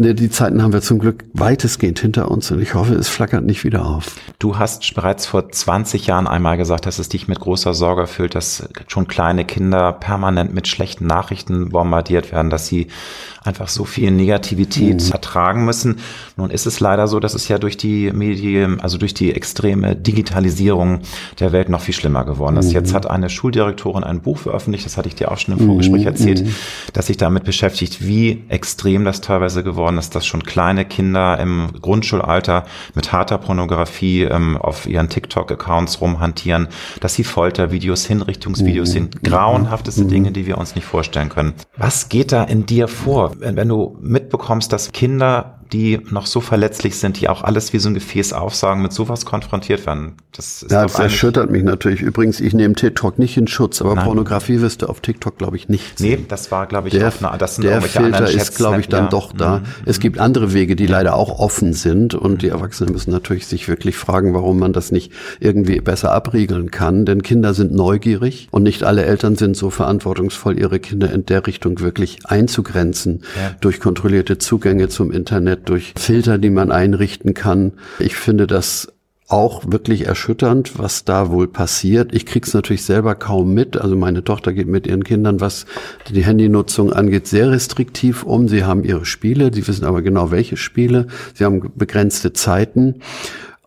Ne, die Zeiten haben wir zum Glück weitestgehend hinter uns und ich hoffe, es flackert nicht wieder auf. Du hast bereits vor 20 Jahren einmal gesagt, dass es dich mit großer Sorge erfüllt, dass schon kleine Kinder permanent mit schlechten Nachrichten bombardiert werden, dass sie einfach so viel Negativität mhm. ertragen müssen. Nun ist es leider so, dass es ja durch die Medien, also durch die extreme Digitalisierung der Welt noch viel schlimmer geworden ist. Mhm. Jetzt hat eine Schuldirektorin ein Buch veröffentlicht, das hatte ich dir auch schon im Vorgespräch mhm. erzählt, mhm. dass sich damit beschäftigt, wie extrem das teilweise geworden ist, dass schon kleine Kinder im Grundschulalter mit harter Pornografie ähm, auf ihren TikTok-Accounts rumhantieren, dass sie Foltervideos, Hinrichtungsvideos mhm. sind, grauenhafteste mhm. Dinge, die wir uns nicht vorstellen können. Was geht da in dir vor? Wenn, wenn du mitbekommst, dass Kinder die noch so verletzlich sind, die auch alles wie so ein Gefäß aufsagen, mit sowas konfrontiert werden. Das ist ja, das erschüttert mich natürlich. Übrigens, ich nehme TikTok nicht in Schutz, aber Nein. Pornografie wirst du auf TikTok, glaube ich, nicht sehen. Nee, das war, glaube ich, der, auf eine, das sind der Filter ist, glaube ich, dann ja. doch da. Mhm. Es gibt andere Wege, die leider auch offen sind und die Erwachsenen müssen natürlich sich wirklich fragen, warum man das nicht irgendwie besser abriegeln kann, denn Kinder sind neugierig und nicht alle Eltern sind so verantwortungsvoll, ihre Kinder in der Richtung wirklich einzugrenzen ja. durch kontrollierte Zugänge zum Internet durch Filter, die man einrichten kann. Ich finde das auch wirklich erschütternd, was da wohl passiert. Ich krieg's natürlich selber kaum mit. Also meine Tochter geht mit ihren Kindern, was die Handynutzung angeht, sehr restriktiv um. Sie haben ihre Spiele, sie wissen aber genau welche Spiele. Sie haben begrenzte Zeiten.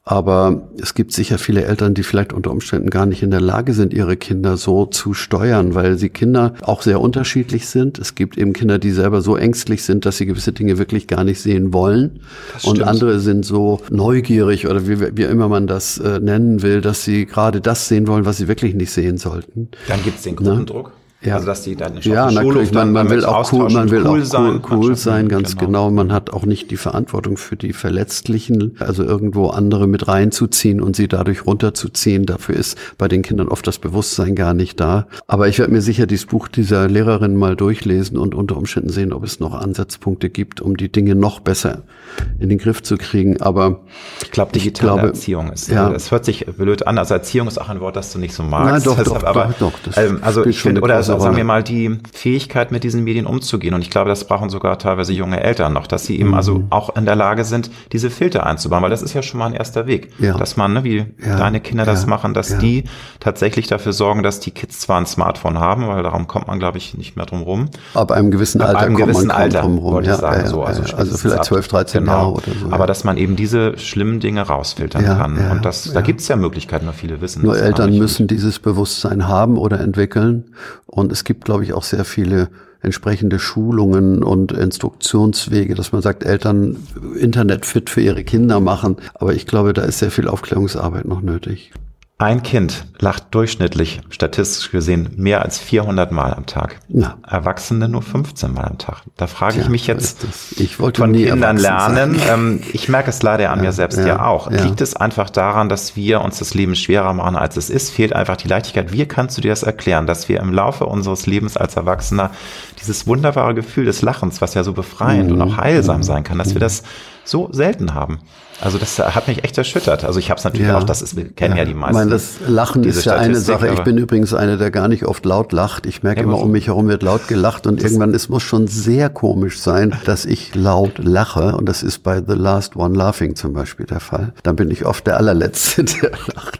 Aber es gibt sicher viele Eltern, die vielleicht unter Umständen gar nicht in der Lage sind, ihre Kinder so zu steuern, weil sie Kinder auch sehr unterschiedlich sind. Es gibt eben Kinder, die selber so ängstlich sind, dass sie gewisse Dinge wirklich gar nicht sehen wollen. Und andere sind so neugierig oder wie, wie immer man das äh, nennen will, dass sie gerade das sehen wollen, was sie wirklich nicht sehen sollten. Dann gibt es den Gruppendruck. Ne? Ja. Also dass die dann ja, natürlich, man, man will auch cool, man will cool auch sein, cool, cool sein, ganz genau. genau. Man hat auch nicht die Verantwortung für die Verletzlichen, also irgendwo andere mit reinzuziehen und sie dadurch runterzuziehen. Dafür ist bei den Kindern oft das Bewusstsein gar nicht da. Aber ich werde mir sicher dieses Buch dieser Lehrerin mal durchlesen und unter Umständen sehen, ob es noch Ansatzpunkte gibt, um die Dinge noch besser in den Griff zu kriegen. Aber ich glaube, digitale ich glaube, Erziehung ist. Ja. Es hört sich blöd an. Also Erziehung ist auch ein Wort, das du nicht so magst. Nein, doch, Deshalb, doch, aber, doch, doch. Ähm, also ich finde, oder sagen wir mal die Fähigkeit, mit diesen Medien umzugehen. Und ich glaube, das brauchen sogar teilweise junge Eltern noch, dass sie eben also mhm. also auch in der Lage sind, diese Filter einzubauen, weil das ist ja schon mal ein erster Weg, ja. dass man, ne, wie ja. deine Kinder das machen, dass die tatsächlich dafür sorgen, dass die Kids zwar ein Smartphone haben, weil darum kommt man, glaube ich, nicht mehr drum rum. Ab einem gewissen Alter Ab einem gewissen Alter, drum rum. wollte ich sagen, so. Also, also vielleicht 12, 13 genau. Jahre oder so. Aber dass man eben diese schlimmen Dinge rausfiltern kann. Und das, da gibt es ja Möglichkeiten, nur viele wissen Nur Eltern müssen dieses Bewusstsein haben oder entwickeln. Und es gibt, glaube ich, auch sehr viele entsprechende Schulungen und Instruktionswege, dass man sagt, Eltern Internetfit für ihre Kinder machen. Aber ich glaube, da ist sehr viel Aufklärungsarbeit noch nötig. Ein Kind lacht durchschnittlich, statistisch gesehen, mehr als 400 Mal am Tag. Na. Erwachsene nur 15 Mal am Tag. Da frage Tja, ich mich jetzt ich von Kindern lernen. Ähm, ich merke es leider an ja, mir selbst ja, ja auch. Ja. Liegt es einfach daran, dass wir uns das Leben schwerer machen, als es ist? Fehlt einfach die Leichtigkeit. Wie kannst du dir das erklären, dass wir im Laufe unseres Lebens als Erwachsener dieses wunderbare Gefühl des Lachens, was ja so befreiend mhm. und auch heilsam mhm. sein kann, dass wir das so selten haben? Also das hat mich echt erschüttert. Also ich habe es natürlich ja. auch, das ist, wir kennen ja, ja die meisten. Ich meine, das Lachen ist ja eine Sache. Ich bin übrigens einer, der gar nicht oft laut lacht. Ich merke ja, immer, um mich herum wird laut gelacht und irgendwann, es muss schon sehr komisch sein, dass ich laut lache. Und das ist bei The Last One Laughing zum Beispiel der Fall. Dann bin ich oft der allerletzte, der lacht.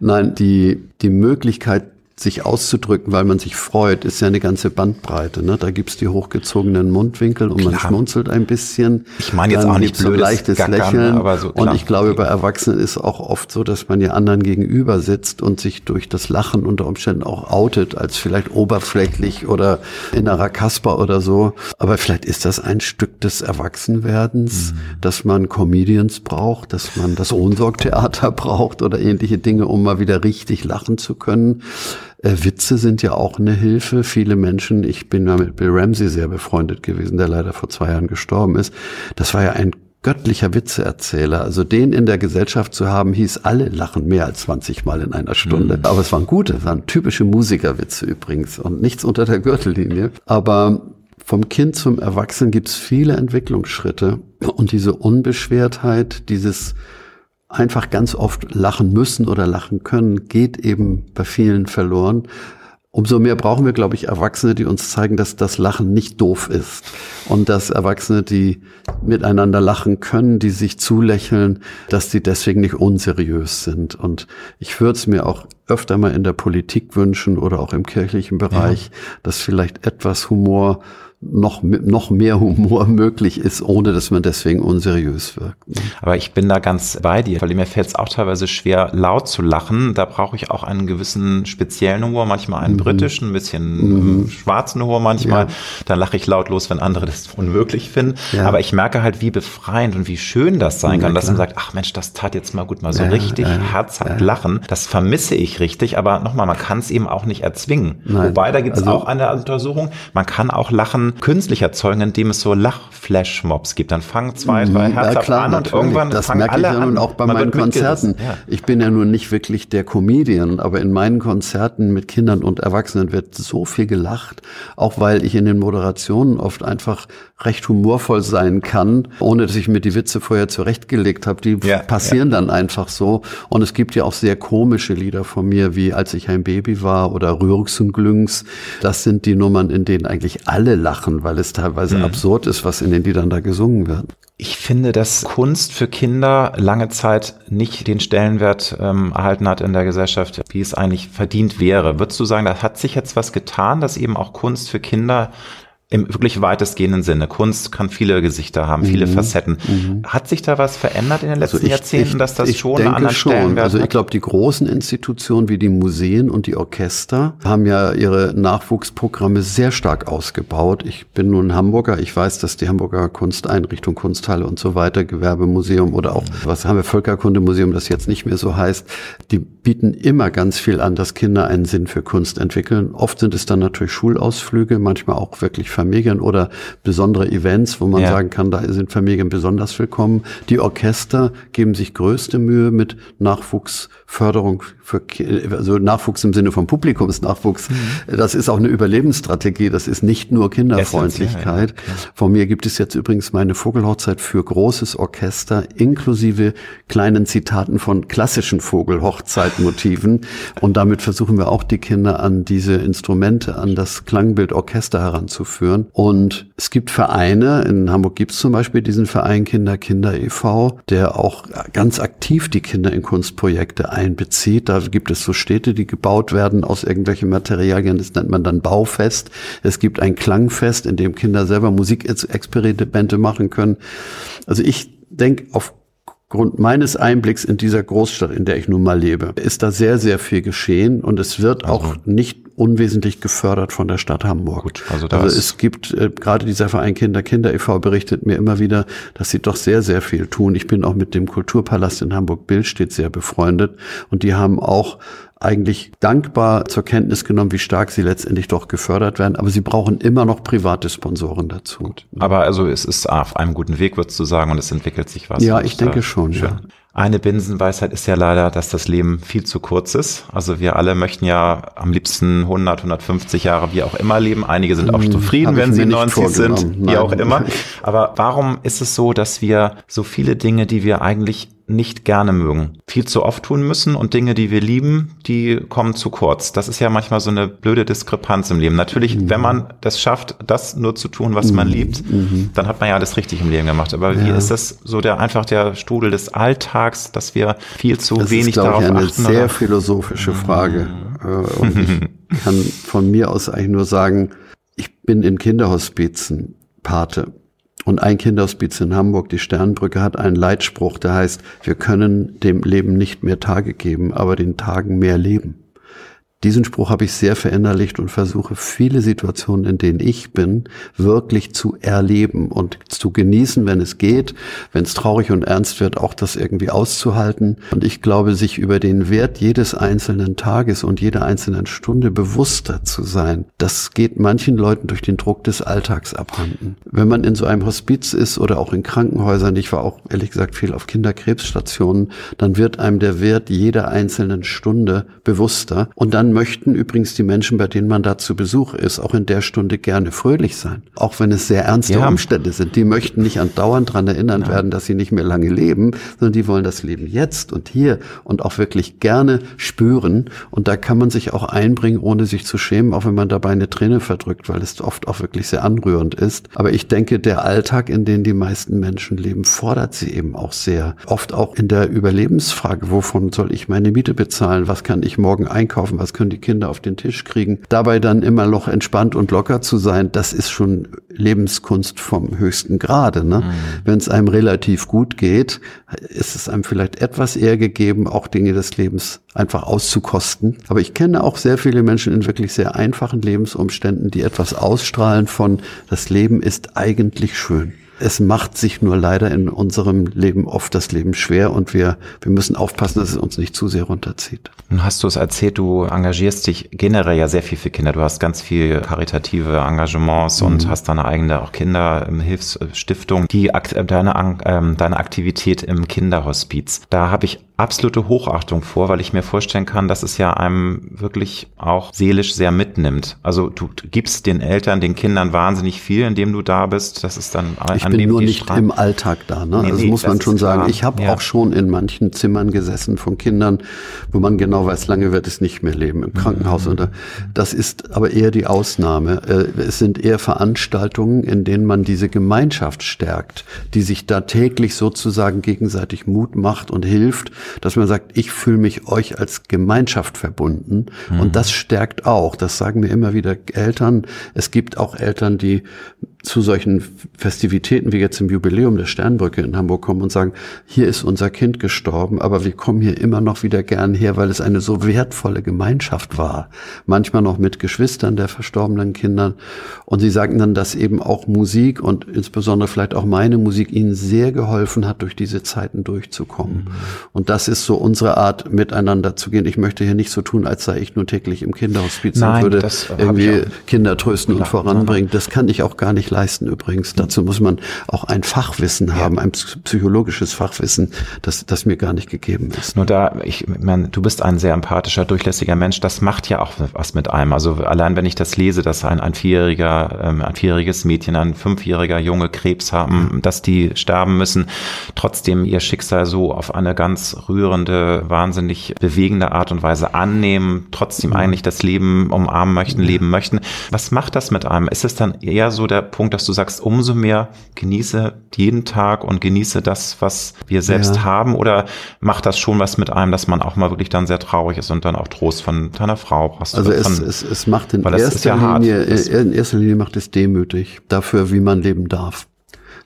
Nein, die, die Möglichkeit, sich auszudrücken, weil man sich freut, ist ja eine ganze Bandbreite. Ne? Da gibt's die hochgezogenen Mundwinkel und klar. man schmunzelt ein bisschen. Ich meine jetzt auch nicht so leichtes Gackern, Lächeln. Aber so, und ich glaube, bei Erwachsenen ist auch oft so, dass man ja anderen gegenüber sitzt und sich durch das Lachen unter Umständen auch outet, als vielleicht oberflächlich oder innerer Kasper oder so. Aber vielleicht ist das ein Stück des Erwachsenwerdens, mhm. dass man Comedians braucht, dass man das Ohnsorgtheater braucht oder ähnliche Dinge, um mal wieder richtig lachen zu können. Äh, Witze sind ja auch eine Hilfe. Viele Menschen, ich bin ja mit Bill Ramsey sehr befreundet gewesen, der leider vor zwei Jahren gestorben ist. Das war ja ein göttlicher Witzeerzähler. Also den in der Gesellschaft zu haben, hieß, alle lachen mehr als 20 Mal in einer Stunde. Mhm. Aber es waren gute, es waren typische Musikerwitze übrigens und nichts unter der Gürtellinie. Aber vom Kind zum Erwachsenen gibt es viele Entwicklungsschritte und diese Unbeschwertheit, dieses einfach ganz oft lachen müssen oder lachen können, geht eben bei vielen verloren. Umso mehr brauchen wir, glaube ich, Erwachsene, die uns zeigen, dass das Lachen nicht doof ist. Und dass Erwachsene, die miteinander lachen können, die sich zulächeln, dass die deswegen nicht unseriös sind. Und ich würde es mir auch öfter mal in der Politik wünschen oder auch im kirchlichen Bereich, ja. dass vielleicht etwas Humor noch, noch mehr Humor möglich ist, ohne dass man deswegen unseriös wirkt. Ne? Aber ich bin da ganz bei dir, weil mir fällt es auch teilweise schwer, laut zu lachen. Da brauche ich auch einen gewissen speziellen Humor, manchmal einen mhm. britischen, ein bisschen mhm. schwarzen Humor manchmal. Ja. Dann lache ich lautlos, wenn andere das unmöglich finden. Ja. Aber ich merke halt, wie befreiend und wie schön das sein ja, kann, dass man sagt, ach Mensch, das tat jetzt mal gut, mal so richtig herzhaft lachen. Das vermisse ich richtig, aber nochmal, man kann es eben auch nicht erzwingen. Nein. Wobei, da gibt es also, auch eine Untersuchung, man kann auch Lachen künstlich erzeugen, indem es so Lachflashmobs gibt. Dann fangen zwei, drei mhm, Herzen ja, klar, an und irgendwann das fangen merke alle ich ja nun auch bei meinen Konzerten. Ja. Ich bin ja nun nicht wirklich der Comedian, aber in meinen Konzerten mit Kindern und Erwachsenen wird so viel gelacht, auch weil ich in den Moderationen oft einfach recht humorvoll sein kann, ohne dass ich mir die Witze vorher zurechtgelegt habe. Die ja, passieren ja. dann einfach so. Und es gibt ja auch sehr komische Lieder von mir, wie Als ich ein Baby war oder Rührungs und Glüngs. Das sind die Nummern, in denen eigentlich alle lachen lachen, weil es teilweise mhm. absurd ist, was in den Liedern da gesungen wird. Ich finde, dass Kunst für Kinder lange Zeit nicht den Stellenwert ähm, erhalten hat in der Gesellschaft, wie es eigentlich verdient wäre. Würdest du sagen, da hat sich jetzt was getan, dass eben auch Kunst für Kinder im wirklich weitestgehenden Sinne. Kunst kann viele Gesichter haben, viele mhm. Facetten. Mhm. Hat sich da was verändert in den letzten also ich, Jahrzehnten, dass das ich schon denke einen schon. Also ich glaube, die großen Institutionen wie die Museen und die Orchester haben ja ihre Nachwuchsprogramme sehr stark ausgebaut. Ich bin nun Hamburger. Ich weiß, dass die Hamburger Kunsteinrichtung, Kunsthalle und so weiter, Gewerbemuseum oder auch, was haben wir, Völkerkundemuseum, das jetzt nicht mehr so heißt, die bieten immer ganz viel an, dass Kinder einen Sinn für Kunst entwickeln. Oft sind es dann natürlich Schulausflüge, manchmal auch wirklich Familien oder besondere Events, wo man ja. sagen kann, da sind Familien besonders willkommen. Die Orchester geben sich größte Mühe mit Nachwuchsförderung für, also Nachwuchs im Sinne von Publikumsnachwuchs. Mhm. Das ist auch eine Überlebensstrategie. Das ist nicht nur Kinderfreundlichkeit. Ja, Von mir gibt es jetzt übrigens meine Vogelhochzeit für großes Orchester inklusive kleinen Zitaten von klassischen Vogelhochzeitmotiven. Und damit versuchen wir auch die Kinder an diese Instrumente, an das Klangbild Orchester heranzuführen führen. Und es gibt Vereine, in Hamburg gibt es zum Beispiel diesen Verein Kinder Kinder e.V., der auch ganz aktiv die Kinder in Kunstprojekte einbezieht. Da gibt es so Städte, die gebaut werden aus irgendwelchen Materialien, das nennt man dann Baufest. Es gibt ein Klangfest, in dem Kinder selber Musikexperimente machen können. Also ich denke, auf Grund meines Einblicks in dieser Großstadt, in der ich nun mal lebe, ist da sehr, sehr viel geschehen und es wird also. auch nicht unwesentlich gefördert von der Stadt Hamburg. Gut, also, also es gibt äh, gerade dieser Verein Kinder Kinder e.V. berichtet mir immer wieder, dass sie doch sehr sehr viel tun. Ich bin auch mit dem Kulturpalast in Hamburg Billstedt sehr befreundet und die haben auch eigentlich dankbar zur Kenntnis genommen, wie stark sie letztendlich doch gefördert werden. Aber sie brauchen immer noch private Sponsoren dazu. Gut. Aber also es ist auf einem guten Weg, würdest du sagen, und es entwickelt sich was. Ja, ich denke schon. Schön. Ja. Eine Binsenweisheit ist ja leider, dass das Leben viel zu kurz ist. Also wir alle möchten ja am liebsten 100, 150 Jahre, wie auch immer leben. Einige sind auch hm, zufrieden, wenn sie 90 sind, wie auch immer. Aber warum ist es so, dass wir so viele Dinge, die wir eigentlich nicht gerne mögen, viel zu oft tun müssen und Dinge, die wir lieben, die kommen zu kurz. Das ist ja manchmal so eine blöde Diskrepanz im Leben. Natürlich, mhm. wenn man das schafft, das nur zu tun, was mhm. man liebt, mhm. dann hat man ja alles richtig im Leben gemacht. Aber ja. wie ist das so der einfach der Strudel des Alltags, dass wir viel zu das wenig ist, darauf ich, eine achten? Sehr oder? philosophische Frage. Mhm. Äh, und ich kann von mir aus eigentlich nur sagen, ich bin in Kinderhospizen Pate. Und ein Kinderhospiz in Hamburg, die Sternbrücke, hat einen Leitspruch, der heißt, wir können dem Leben nicht mehr Tage geben, aber den Tagen mehr Leben. Diesen Spruch habe ich sehr verinnerlicht und versuche viele Situationen, in denen ich bin, wirklich zu erleben und zu genießen, wenn es geht, wenn es traurig und ernst wird, auch das irgendwie auszuhalten. Und ich glaube, sich über den Wert jedes einzelnen Tages und jeder einzelnen Stunde bewusster zu sein, das geht manchen Leuten durch den Druck des Alltags abhanden. Wenn man in so einem Hospiz ist oder auch in Krankenhäusern, ich war auch ehrlich gesagt viel auf Kinderkrebsstationen, dann wird einem der Wert jeder einzelnen Stunde bewusster und dann möchten übrigens die Menschen, bei denen man da zu Besuch ist, auch in der Stunde gerne fröhlich sein. Auch wenn es sehr ernste ja. Umstände sind. Die möchten nicht andauernd daran erinnert ja. werden, dass sie nicht mehr lange leben, sondern die wollen das Leben jetzt und hier und auch wirklich gerne spüren. Und da kann man sich auch einbringen, ohne sich zu schämen, auch wenn man dabei eine Träne verdrückt, weil es oft auch wirklich sehr anrührend ist. Aber ich denke, der Alltag, in dem die meisten Menschen leben, fordert sie eben auch sehr. Oft auch in der Überlebensfrage, wovon soll ich meine Miete bezahlen? Was kann ich morgen einkaufen? Was können die Kinder auf den Tisch kriegen. Dabei dann immer noch entspannt und locker zu sein, das ist schon Lebenskunst vom höchsten Grade. Ne? Mhm. Wenn es einem relativ gut geht, ist es einem vielleicht etwas eher gegeben, auch Dinge des Lebens einfach auszukosten. Aber ich kenne auch sehr viele Menschen in wirklich sehr einfachen Lebensumständen, die etwas ausstrahlen von, das Leben ist eigentlich schön es macht sich nur leider in unserem Leben oft das Leben schwer und wir, wir müssen aufpassen, dass es uns nicht zu sehr runterzieht. Nun hast du es erzählt, du engagierst dich generell ja sehr viel für Kinder. Du hast ganz viel karitative Engagements mhm. und hast deine eigene auch Kinderhilfsstiftung, die deine, ähm, deine Aktivität im Kinderhospiz. Da habe ich absolute Hochachtung vor, weil ich mir vorstellen kann, dass es ja einem wirklich auch seelisch sehr mitnimmt. Also du gibst den Eltern, den Kindern wahnsinnig viel, indem du da bist. Das ist dann ich bin nur nicht Strand. im Alltag da. Ne? Nee, also nee, muss man schon sagen. Ich habe ja. auch schon in manchen Zimmern gesessen von Kindern, wo man genau weiß, lange wird es nicht mehr leben im Krankenhaus. Mhm. Und das ist aber eher die Ausnahme. Äh, es sind eher Veranstaltungen, in denen man diese Gemeinschaft stärkt, die sich da täglich sozusagen gegenseitig Mut macht und hilft dass man sagt, ich fühle mich euch als Gemeinschaft verbunden. Mhm. Und das stärkt auch. Das sagen mir immer wieder Eltern. Es gibt auch Eltern, die zu solchen Festivitäten wie jetzt im Jubiläum der Sternbrücke in Hamburg kommen und sagen, hier ist unser Kind gestorben, aber wir kommen hier immer noch wieder gern her, weil es eine so wertvolle Gemeinschaft war. Manchmal noch mit Geschwistern der verstorbenen Kindern. Und sie sagten dann, dass eben auch Musik und insbesondere vielleicht auch meine Musik ihnen sehr geholfen hat, durch diese Zeiten durchzukommen. Mhm. Und das ist so unsere Art, miteinander zu gehen. Ich möchte hier nicht so tun, als sei ich nur täglich im Kinderhospiz Nein, und würde irgendwie Kinder trösten und voranbringen. Das kann ich auch gar nicht leisten übrigens. Dazu muss man auch ein Fachwissen haben, ein psychologisches Fachwissen, das, das mir gar nicht gegeben ist. Nur da, ich meine, du bist ein sehr empathischer, durchlässiger Mensch. Das macht ja auch was mit einem. Also allein wenn ich das lese, dass ein, ein vierjähriger, ähm, ein vierjähriges Mädchen, ein fünfjähriger Junge Krebs haben, dass die sterben müssen, trotzdem ihr Schicksal so auf eine ganz rührende, wahnsinnig bewegende Art und Weise annehmen, trotzdem mhm. eigentlich das Leben umarmen möchten, leben möchten. Was macht das mit einem? Ist es dann eher so der Punkt, Punkt, dass du sagst, umso mehr genieße jeden Tag und genieße das, was wir selbst ja. haben? Oder macht das schon was mit einem, dass man auch mal wirklich dann sehr traurig ist und dann auch Trost von deiner Frau brauchst? Also es, von, es, es macht in erster, ja Linie, in erster Linie macht es demütig dafür, wie man leben darf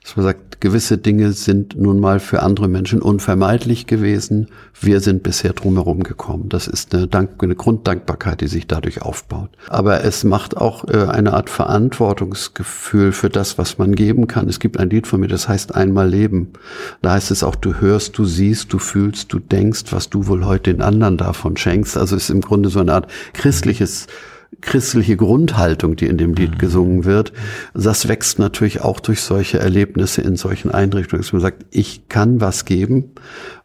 dass man sagt, gewisse Dinge sind nun mal für andere Menschen unvermeidlich gewesen. Wir sind bisher drumherum gekommen. Das ist eine, Dank, eine Grunddankbarkeit, die sich dadurch aufbaut. Aber es macht auch äh, eine Art Verantwortungsgefühl für das, was man geben kann. Es gibt ein Lied von mir, das heißt einmal leben. Da heißt es auch, du hörst, du siehst, du fühlst, du denkst, was du wohl heute den anderen davon schenkst. Also es ist im Grunde so eine Art christliches christliche Grundhaltung, die in dem Lied mhm. gesungen wird, das wächst natürlich auch durch solche Erlebnisse in solchen Einrichtungen, dass man sagt, ich kann was geben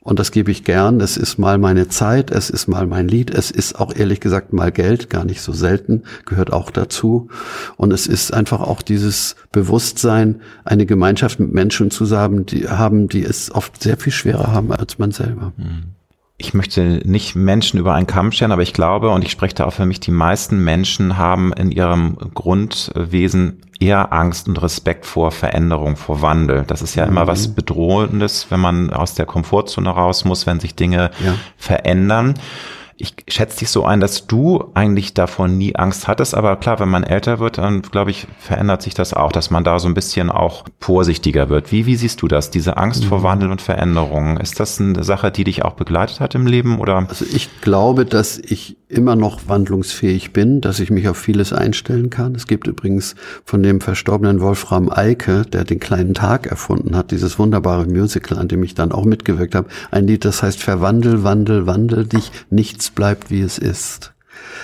und das gebe ich gern. Es ist mal meine Zeit, es ist mal mein Lied, es ist auch ehrlich gesagt mal Geld, gar nicht so selten, gehört auch dazu. Und es ist einfach auch dieses Bewusstsein, eine Gemeinschaft mit Menschen zu haben, die haben, die es oft sehr viel schwerer haben als man selber. Mhm ich möchte nicht Menschen über einen Kamm scheren, aber ich glaube, und ich spreche da auch für mich, die meisten Menschen haben in ihrem Grundwesen eher Angst und Respekt vor Veränderung, vor Wandel. Das ist ja mhm. immer was mhm. Bedrohendes, wenn man aus der Komfortzone raus muss, wenn sich Dinge ja. verändern ich schätze dich so ein, dass du eigentlich davon nie Angst hattest, aber klar, wenn man älter wird, dann glaube ich, verändert sich das auch, dass man da so ein bisschen auch vorsichtiger wird. Wie, wie siehst du das, diese Angst mhm. vor Wandel und Veränderung? Ist das eine Sache, die dich auch begleitet hat im Leben oder? Also ich glaube, dass ich immer noch wandlungsfähig bin, dass ich mich auf vieles einstellen kann. Es gibt übrigens von dem verstorbenen Wolfram Eike, der den kleinen Tag erfunden hat, dieses wunderbare Musical, an dem ich dann auch mitgewirkt habe, ein Lied, das heißt Verwandel, Wandel, Wandel dich, nichts bleibt wie es ist.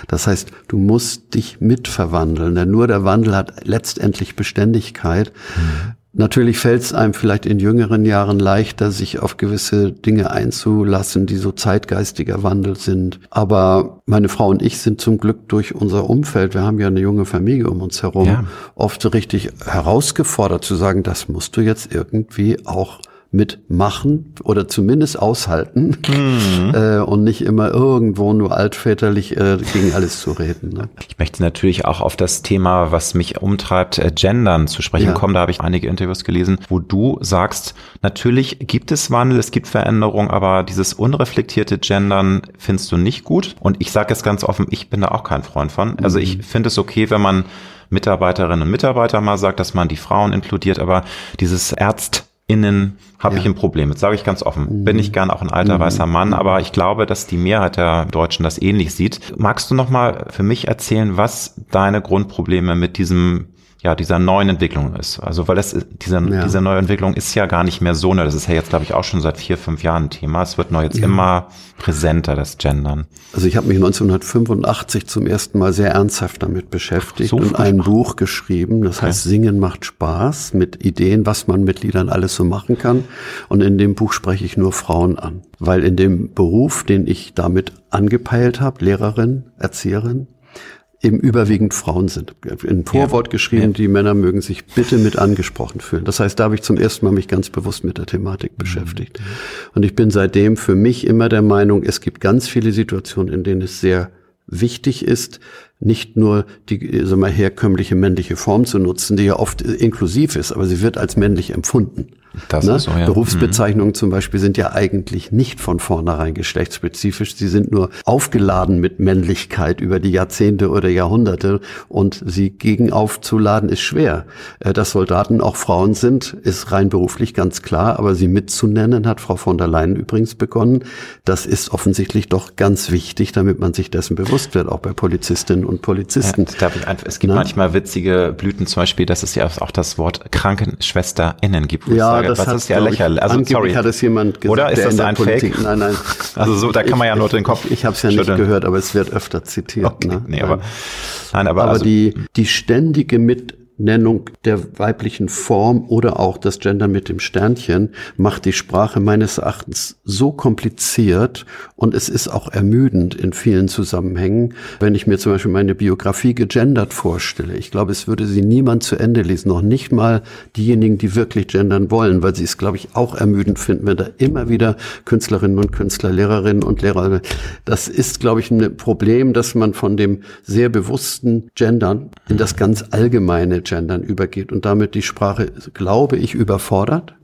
Das heißt, du musst dich mitverwandeln, denn nur der Wandel hat letztendlich Beständigkeit. Mhm. Natürlich fällt es einem vielleicht in jüngeren Jahren leichter, sich auf gewisse Dinge einzulassen, die so zeitgeistiger Wandel sind. Aber meine Frau und ich sind zum Glück durch unser Umfeld, wir haben ja eine junge Familie um uns herum, ja. oft so richtig herausgefordert zu sagen, das musst du jetzt irgendwie auch mitmachen oder zumindest aushalten mhm. äh, und nicht immer irgendwo nur altväterlich äh, gegen alles zu reden. Ne? Ich möchte natürlich auch auf das Thema, was mich umtreibt, äh, Gendern zu sprechen ja. kommen. Da habe ich einige Interviews gelesen, wo du sagst, natürlich gibt es Wandel, es gibt Veränderung, aber dieses unreflektierte Gendern findest du nicht gut. Und ich sage es ganz offen, ich bin da auch kein Freund von. Also ich mhm. finde es okay, wenn man Mitarbeiterinnen und Mitarbeiter mal sagt, dass man die Frauen inkludiert, aber dieses Ärzt innen habe ja. ich ein Problem. Das sage ich ganz offen. Mhm. Bin ich gern auch ein alter mhm. weißer Mann, aber ich glaube, dass die Mehrheit der Deutschen das ähnlich sieht. Magst du noch mal für mich erzählen, was deine Grundprobleme mit diesem ja, dieser neuen Entwicklung ist. Also weil das diese, ja. diese neue Entwicklung ist ja gar nicht mehr so neu. Das ist ja jetzt, glaube ich, auch schon seit vier, fünf Jahren ein Thema. Es wird noch jetzt ja. immer präsenter, das Gendern. Also ich habe mich 1985 zum ersten Mal sehr ernsthaft damit beschäftigt so und ein Buch geschrieben, das okay. heißt Singen macht Spaß, mit Ideen, was man mit Liedern alles so machen kann. Und in dem Buch spreche ich nur Frauen an. Weil in dem Beruf, den ich damit angepeilt habe, Lehrerin, Erzieherin, eben überwiegend Frauen sind. In Vorwort ja. geschrieben, ja. die Männer mögen sich bitte mit angesprochen fühlen. Das heißt, da habe ich zum ersten Mal mich ganz bewusst mit der Thematik mhm. beschäftigt. Und ich bin seitdem für mich immer der Meinung, es gibt ganz viele Situationen, in denen es sehr wichtig ist, nicht nur die sagen wir, herkömmliche männliche Form zu nutzen, die ja oft inklusiv ist, aber sie wird als männlich empfunden. Das ne? ist so, ja. Berufsbezeichnungen mhm. zum Beispiel sind ja eigentlich nicht von vornherein geschlechtsspezifisch. Sie sind nur aufgeladen mit Männlichkeit über die Jahrzehnte oder Jahrhunderte und sie gegen aufzuladen ist schwer. Äh, dass Soldaten auch Frauen sind, ist rein beruflich ganz klar, aber sie mitzunennen hat Frau von der Leyen übrigens begonnen. Das ist offensichtlich doch ganz wichtig, damit man sich dessen bewusst wird, auch bei Polizistinnen und Polizisten. Ja, darf ich einfach, es gibt Na? manchmal witzige Blüten, zum Beispiel, dass es ja auch das Wort KrankenschwesterInnen gibt. Ja, sage, das, das ist ja lächerlich. Also, sorry. hat es jemand gesagt. Oder ist das ein Politik, Fake? Nein, nein. Also so, da kann man ja nur den Kopf. Ich, ich habe es ja nicht gehört, aber es wird öfter zitiert. Okay, ne? nee, aber, nein, aber, aber also, die, die ständige mit Nennung der weiblichen Form oder auch das Gender mit dem Sternchen macht die Sprache meines Erachtens so kompliziert und es ist auch ermüdend in vielen Zusammenhängen. Wenn ich mir zum Beispiel meine Biografie gegendert vorstelle, ich glaube, es würde sie niemand zu Ende lesen, noch nicht mal diejenigen, die wirklich gendern wollen, weil sie es, glaube ich, auch ermüdend finden, wenn da immer wieder Künstlerinnen und Künstler, Lehrerinnen und Lehrer, das ist, glaube ich, ein Problem, dass man von dem sehr bewussten Gendern in das ganz allgemeine Gendern übergeht und damit die Sprache, glaube ich, überfordert.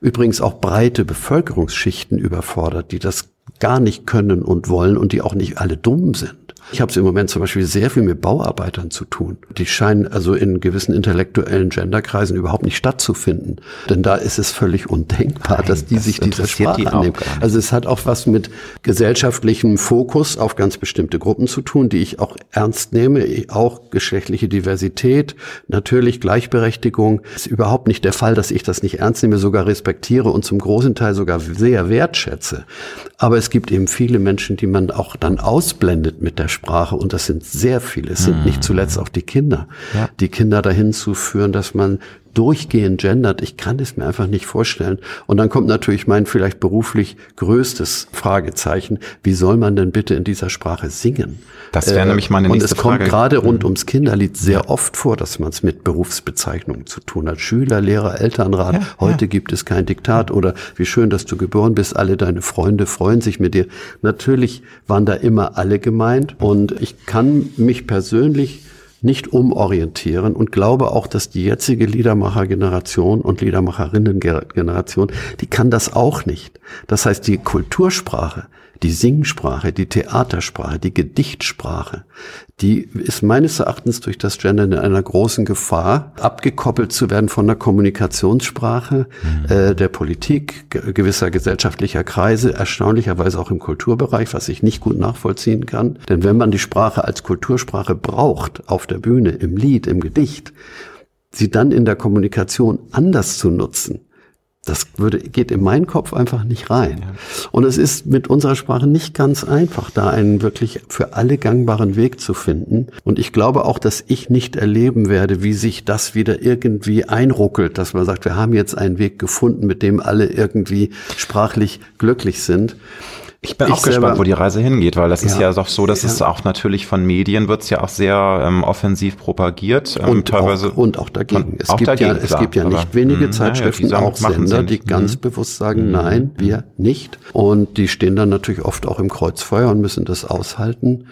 Übrigens auch breite Bevölkerungsschichten überfordert, die das gar nicht können und wollen und die auch nicht alle dumm sind. Ich habe es im Moment zum Beispiel sehr viel mit Bauarbeitern zu tun. Die scheinen also in gewissen intellektuellen Genderkreisen überhaupt nicht stattzufinden. Denn da ist es völlig undenkbar, Nein, dass die das sich dieser Sprache die annehmen. Also es hat auch was mit gesellschaftlichem Fokus auf ganz bestimmte Gruppen zu tun, die ich auch ernst nehme. Auch geschlechtliche Diversität, natürlich Gleichberechtigung. Ist überhaupt nicht der Fall, dass ich das nicht ernst nehme, sogar respektiere und zum großen Teil sogar sehr wertschätze. Aber es gibt eben viele Menschen, die man auch dann ausblendet mit der Sprache und das sind sehr viele. Es sind nicht mhm. zuletzt auch die Kinder, ja. die Kinder dahin zu führen, dass man durchgehend gendert. Ich kann es mir einfach nicht vorstellen. Und dann kommt natürlich mein vielleicht beruflich größtes Fragezeichen. Wie soll man denn bitte in dieser Sprache singen? Das wäre äh, nämlich meine nächste Frage. Und es kommt gerade rund mhm. ums Kinderlied sehr ja. oft vor, dass man es mit Berufsbezeichnungen zu tun hat. Schüler, Lehrer, Elternrat. Ja, Heute ja. gibt es kein Diktat oder wie schön, dass du geboren bist. Alle deine Freunde freuen sich mit dir. Natürlich waren da immer alle gemeint. Und ich kann mich persönlich nicht umorientieren und glaube auch, dass die jetzige Liedermacher-Generation und Liedermacherinnen-Generation, die kann das auch nicht. Das heißt, die Kultursprache, die Singsprache, die Theatersprache, die Gedichtsprache, die ist meines Erachtens durch das Gender in einer großen Gefahr, abgekoppelt zu werden von der Kommunikationssprache mhm. äh, der Politik, gewisser gesellschaftlicher Kreise, erstaunlicherweise auch im Kulturbereich, was ich nicht gut nachvollziehen kann. Denn wenn man die Sprache als Kultursprache braucht, auf der Bühne, im Lied, im Gedicht, sie dann in der Kommunikation anders zu nutzen, das würde, geht in meinen Kopf einfach nicht rein. Ja. Und es ist mit unserer Sprache nicht ganz einfach, da einen wirklich für alle gangbaren Weg zu finden. Und ich glaube auch, dass ich nicht erleben werde, wie sich das wieder irgendwie einruckelt, dass man sagt, wir haben jetzt einen Weg gefunden, mit dem alle irgendwie sprachlich glücklich sind. Ich bin ich auch gespannt, wo die Reise hingeht, weil das ja, ist ja doch so, dass ja. es auch natürlich von Medien wird es ja auch sehr ähm, offensiv propagiert. Ähm, und, teilweise auch, und auch dagegen. Es, auch gibt, dagegen, ja, es gibt ja nicht wenige mh, Zeitschriften, ja, auch Sender, die ganz mhm. bewusst sagen, mhm. nein, wir nicht. Und die stehen dann natürlich oft auch im Kreuzfeuer und müssen das aushalten.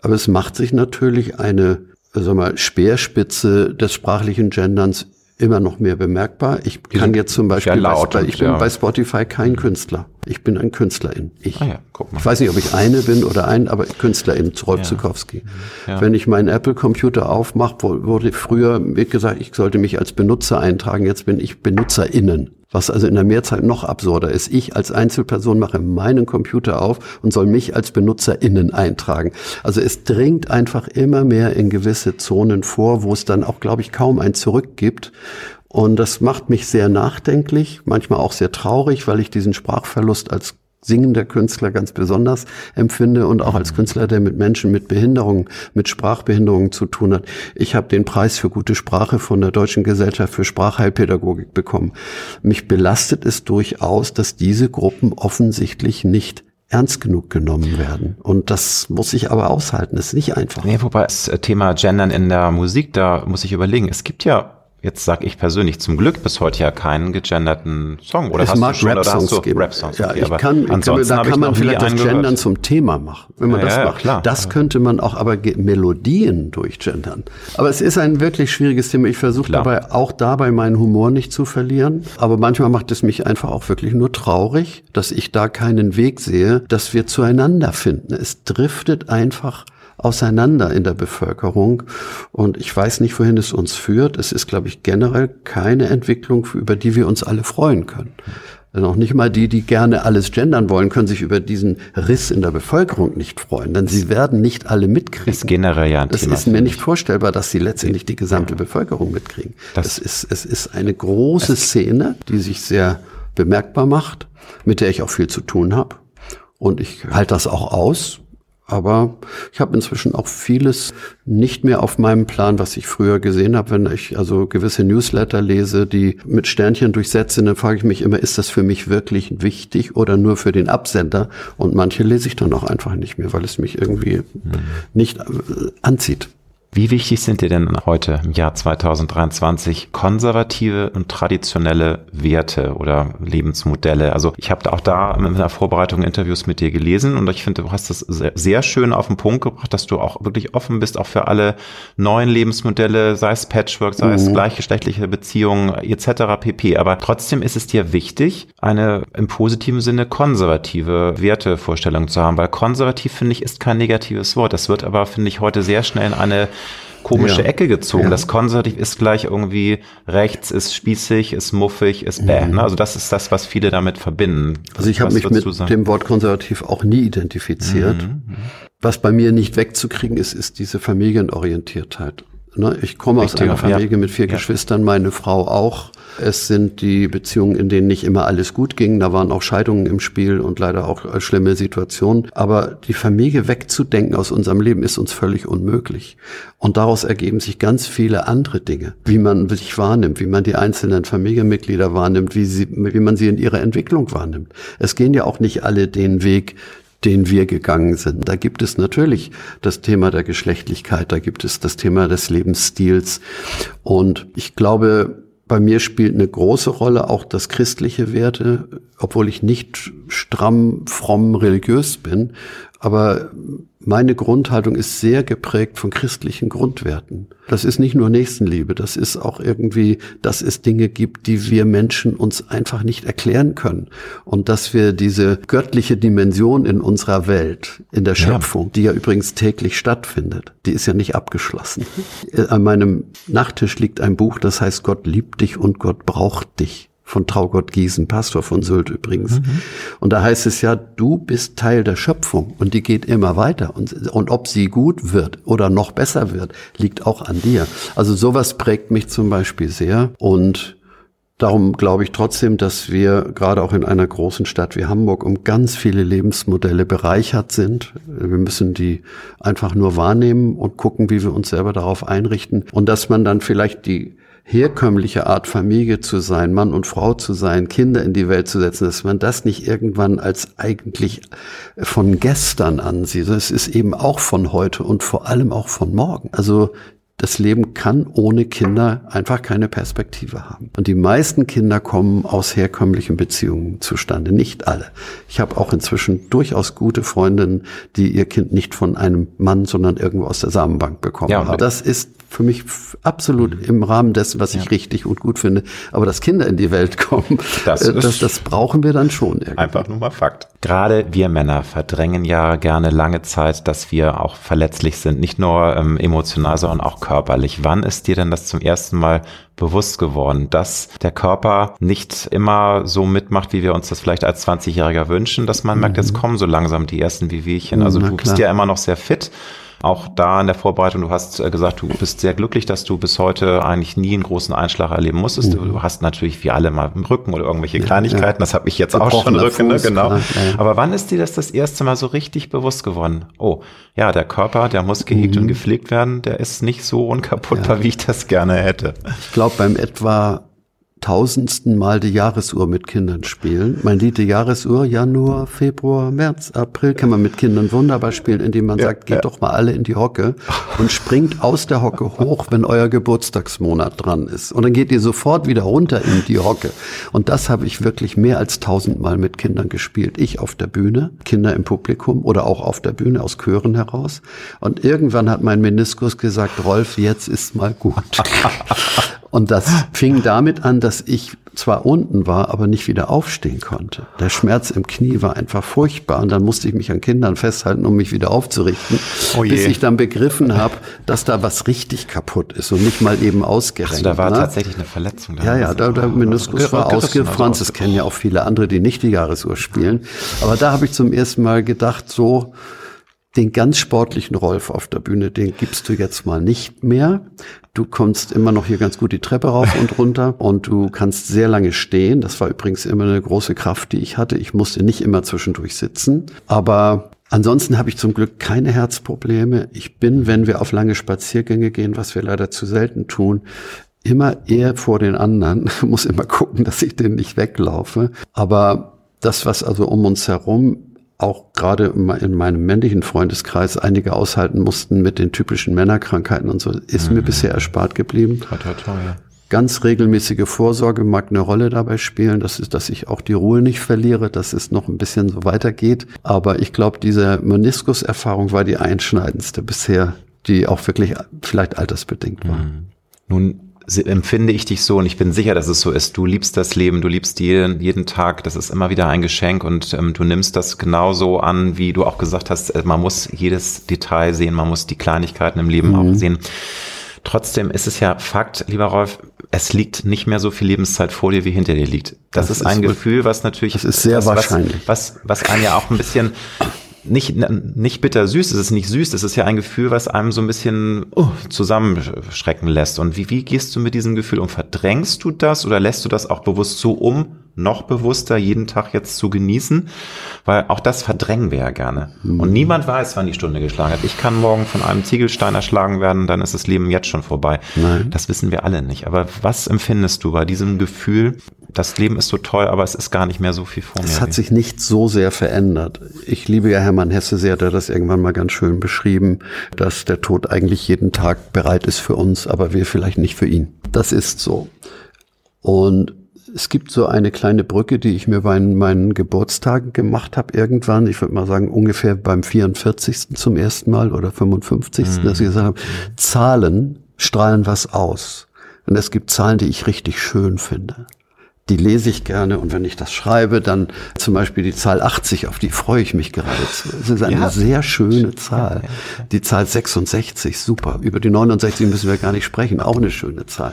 Aber es macht sich natürlich eine sag mal, Speerspitze des sprachlichen Genderns immer noch mehr bemerkbar. Ich kann jetzt zum Beispiel, laut bei, ich bin ja. bei Spotify kein Künstler. Ich bin ein Künstlerin. Ich. Ah ja, ich weiß nicht, ob ich eine bin oder ein, aber Künstlerin, Rolf ja. Zukowski. Ja. Wenn ich meinen Apple-Computer aufmache, wurde früher gesagt, ich sollte mich als Benutzer eintragen. Jetzt bin ich BenutzerInnen was also in der Mehrzahl noch absurder ist. Ich als Einzelperson mache meinen Computer auf und soll mich als BenutzerInnen eintragen. Also es dringt einfach immer mehr in gewisse Zonen vor, wo es dann auch, glaube ich, kaum ein Zurück gibt. Und das macht mich sehr nachdenklich, manchmal auch sehr traurig, weil ich diesen Sprachverlust als singender Künstler ganz besonders empfinde und auch als Künstler, der mit Menschen mit Behinderungen, mit Sprachbehinderungen zu tun hat. Ich habe den Preis für gute Sprache von der Deutschen Gesellschaft für Sprachheilpädagogik bekommen. Mich belastet es durchaus, dass diese Gruppen offensichtlich nicht ernst genug genommen werden. Und das muss ich aber aushalten. Das ist nicht einfach. Nee, wobei das Thema Gendern in der Musik, da muss ich überlegen. Es gibt ja jetzt sag ich persönlich zum Glück bis heute ja keinen gegenderten Song. Oder es hast mag du schon, oder hast du geben. Rap-Songs? Ja, Okay, ich kann, ansonsten da habe ich kann man vielleicht das Gendern gehört. zum Thema machen, wenn man Ja, das ja, macht. klar. Das könnte man auch aber Melodien durchgendern. Aber es ist ein wirklich schwieriges Thema. Ich versuche dabei auch dabei meinen Humor nicht zu verlieren. Aber manchmal macht es mich einfach auch wirklich nur traurig, dass ich da keinen Weg sehe, dass wir zueinander finden. Es driftet einfach auseinander in der Bevölkerung. Und ich weiß nicht, wohin es uns führt. Es ist, glaube ich, generell keine Entwicklung, über die wir uns alle freuen können. Noch nicht mal die, die gerne alles gendern wollen, können sich über diesen Riss in der Bevölkerung nicht freuen, denn sie werden nicht alle mitkriegen. Ist generell ja ein Es Thema. ist mir nicht vorstellbar, dass sie letztendlich die gesamte Bevölkerung mitkriegen. Das- es, ist, es ist eine große Szene, die sich sehr bemerkbar macht, mit der ich auch viel zu tun habe. Und ich halte das auch aus. Aber ich habe inzwischen auch vieles nicht mehr auf meinem Plan, was ich früher gesehen habe. Wenn ich also gewisse Newsletter lese, die mit Sternchen durchsetzt sind, dann frage ich mich immer, ist das für mich wirklich wichtig oder nur für den Absender? Und manche lese ich dann auch einfach nicht mehr, weil es mich irgendwie nicht äh, anzieht. Wie wichtig sind dir denn heute im Jahr 2023 konservative und traditionelle Werte oder Lebensmodelle? Also ich habe auch da in der Vorbereitung Interviews mit dir gelesen und ich finde, du hast das sehr, sehr schön auf den Punkt gebracht, dass du auch wirklich offen bist, auch für alle neuen Lebensmodelle, sei es Patchwork, sei es gleichgeschlechtliche Beziehungen etc. pp. Aber trotzdem ist es dir wichtig, eine im positiven Sinne konservative Wertevorstellung zu haben, weil konservativ finde ich ist kein negatives Wort. Das wird aber finde ich heute sehr schnell in eine komische Ja. Ecke gezogen. Ja. Das konservativ ist gleich irgendwie rechts, ist spießig, ist muffig, ist bäh. Ne? Also das ist das, was viele damit verbinden. Mhm. Also ich habe mich mit sagen? dem Wort konservativ auch nie identifiziert. Was bei mir nicht wegzukriegen ist, ist diese Familienorientiertheit. Ne, Ich komme aus Richtig, einer ja. Familie mit vier Ja. Geschwistern, meine Frau auch. Es sind die Beziehungen, in denen nicht immer alles gut ging. Da waren auch Scheidungen im Spiel und leider auch äh, schlimme Situationen. Aber die Familie wegzudenken aus unserem Leben ist uns völlig unmöglich. Und daraus ergeben sich ganz viele andere Dinge, wie man sich wahrnimmt, wie man die einzelnen Familienmitglieder wahrnimmt, wie, sie, wie man sie in ihrer Entwicklung wahrnimmt. Es gehen ja auch nicht alle den Weg, den wir gegangen sind. Da gibt es natürlich das Thema der Geschlechtlichkeit, da gibt es das Thema des Lebensstils. Und ich glaube, bei mir spielt eine große Rolle auch das christliche Werte, obwohl ich nicht stramm, fromm, religiös bin. Aber meine Grundhaltung ist sehr geprägt von christlichen Grundwerten. Das ist nicht nur Nächstenliebe, das ist auch irgendwie, dass es Dinge gibt, die wir Menschen uns einfach nicht erklären können. Und dass wir diese göttliche Dimension in unserer Welt, in der Schöpfung, die ja übrigens täglich stattfindet, die ist ja nicht abgeschlossen. An meinem Nachttisch liegt ein Buch, das heißt Gott liebt dich und Gott braucht dich von Traugott Giesen, Pastor von Sylt übrigens. Und da heißt es ja, du bist Teil der Schöpfung und die geht immer weiter. Und, und ob sie gut wird oder noch besser wird, liegt auch an dir. Also sowas prägt mich zum Beispiel sehr und Darum glaube ich trotzdem, dass wir gerade auch in einer großen Stadt wie Hamburg um ganz viele Lebensmodelle bereichert sind. Wir müssen die einfach nur wahrnehmen und gucken, wie wir uns selber darauf einrichten. Und dass man dann vielleicht die herkömmliche Art Familie zu sein, Mann und Frau zu sein, Kinder in die Welt zu setzen, dass man das nicht irgendwann als eigentlich von gestern ansieht. Es ist eben auch von heute und vor allem auch von morgen. Also das Leben kann ohne Kinder einfach keine Perspektive haben. Und die meisten Kinder kommen aus herkömmlichen Beziehungen zustande, nicht alle. Ich habe auch inzwischen durchaus gute Freundinnen, die ihr Kind nicht von einem Mann, sondern irgendwo aus der Samenbank bekommen Ja, haben. Das ist für mich absolut im Rahmen dessen, was ich richtig und gut finde. Aber dass Kinder in die Welt kommen, Das äh, das, das brauchen wir dann schon irgendwie. Einfach nur mal Fakt. Gerade wir Männer verdrängen ja gerne lange Zeit, dass wir auch verletzlich sind. Nicht nur ähm, emotional, sondern auch körperlich. Wann ist dir denn das zum ersten Mal bewusst geworden, dass der Körper nicht immer so mitmacht, wie wir uns das vielleicht als 20-Jähriger wünschen, dass man merkt, jetzt kommen so langsam die ersten Wehwehchen. Also Na du bist klar. ja immer noch sehr fit. Auch da in der Vorbereitung, du hast äh, gesagt, du bist sehr glücklich, dass du bis heute eigentlich nie einen großen Einschlag erleben musstest. Mhm. Du hast natürlich wie alle mal im Rücken oder irgendwelche Kleinigkeiten. Das habe ich jetzt auch schon Rücken, ne? Fuß, genau. klar, ja, ja. Aber wann ist dir das das erste Mal so richtig bewusst geworden? Oh, ja, der Körper, der muss gehegt Mhm. und gepflegt werden. Der ist nicht so unkaputtbar, wie ich das gerne hätte. Ich glaube, beim etwa tausendsten Mal die Jahresuhr mit Kindern spielen. Mein Lied die Jahresuhr, Januar, Februar, März, April, kann man mit Kindern wunderbar spielen, indem man ja, sagt, geht ja. doch mal alle in die Hocke und springt aus der Hocke hoch, wenn euer Geburtstagsmonat dran ist. Und dann geht ihr sofort wieder runter in die Hocke. Und das habe ich wirklich mehr als tausendmal mit Kindern gespielt. Ich auf der Bühne, Kinder im Publikum oder auch auf der Bühne aus Chören heraus. Und irgendwann hat mein Meniskus gesagt, Rolf, jetzt ist mal gut. Und das fing damit an, dass ich zwar unten war, aber nicht wieder aufstehen konnte. Der Schmerz im Knie war einfach furchtbar und dann musste ich mich an Kindern festhalten, um mich wieder aufzurichten, oh bis ich dann begriffen habe, dass da was richtig kaputt ist und nicht mal eben ausgerenkt. Also da war ne? tatsächlich eine Verletzung. Da ja, ja, da, der Meniskus war ausgefranst. Das kennen ja auch viele andere, die nicht die Jahresuhr spielen. Aber da habe ich zum ersten Mal gedacht, so den ganz sportlichen Rolf auf der Bühne, den gibst du jetzt mal nicht mehr. Du kommst immer noch hier ganz gut die Treppe rauf und runter und du kannst sehr lange stehen. Das war übrigens immer eine große Kraft, die ich hatte. Ich musste nicht immer zwischendurch sitzen, aber Ansonsten habe ich zum Glück keine Herzprobleme. Ich bin, wenn wir auf lange Spaziergänge gehen, was wir leider zu selten tun, immer eher vor den anderen. Ich muss immer gucken, dass ich den nicht weglaufe. Aber das, was also um uns herum auch gerade in meinem männlichen Freundeskreis einige aushalten mussten mit den typischen Männerkrankheiten und so, ist mhm. mir bisher erspart geblieben. Toi, toi, toi, ja. Ganz regelmäßige Vorsorge mag eine Rolle dabei spielen. Das ist, dass ich auch die Ruhe nicht verliere, dass es noch ein bisschen so weitergeht. Aber ich glaube, diese Meniskuserfahrung war die einschneidendste bisher, die auch wirklich vielleicht altersbedingt war. Mhm. Nun empfinde ich dich so und ich bin sicher, dass es so ist. Du liebst das Leben, du liebst jeden, jeden Tag, das ist immer wieder ein Geschenk und ähm, du nimmst das genauso an, wie du auch gesagt hast, äh, man muss jedes Detail sehen, man muss die Kleinigkeiten im Leben mhm. auch sehen. Trotzdem ist es ja Fakt, lieber Rolf, es liegt nicht mehr so viel Lebenszeit vor dir, wie hinter dir liegt. Das, das ist ein Gefühl, was natürlich, das ist sehr was, wahrscheinlich, was, was, was einen ja auch ein bisschen nicht, nicht bitter süß, es ist nicht süß, es ist ja ein Gefühl, was einem so ein bisschen uh, zusammenschrecken lässt. Und wie, wie gehst du mit diesem Gefühl um? Verdrängst du das oder lässt du das auch bewusst so um, noch bewusster jeden Tag jetzt zu genießen? Weil auch das verdrängen wir ja gerne. Mhm. Und niemand weiß, wann die Stunde geschlagen hat. Ich kann morgen von einem Ziegelstein erschlagen werden, dann ist das Leben jetzt schon vorbei. Nein. Das wissen wir alle nicht. Aber was empfindest du bei diesem Gefühl, das Leben ist so toll, aber es ist gar nicht mehr so viel vor mir. Es hat sich nicht so sehr verändert. Ich liebe ja Hermann Hesse sehr, der das irgendwann mal ganz schön beschrieben, dass der Tod eigentlich jeden Tag bereit ist für uns, aber wir vielleicht nicht für ihn. Das ist so. Und es gibt so eine kleine Brücke, die ich mir bei meinen Geburtstagen gemacht habe irgendwann. Ich würde mal sagen ungefähr beim 44. zum ersten Mal oder 55. Mhm. dass ich gesagt habe, Zahlen strahlen was aus. Und es gibt Zahlen, die ich richtig schön finde die lese ich gerne und wenn ich das schreibe, dann zum Beispiel die Zahl 80, auf die freue ich mich geradezu. Es ist eine ja. sehr schöne Zahl. Die Zahl 66, super. Über die 69 müssen wir gar nicht sprechen, auch eine schöne Zahl.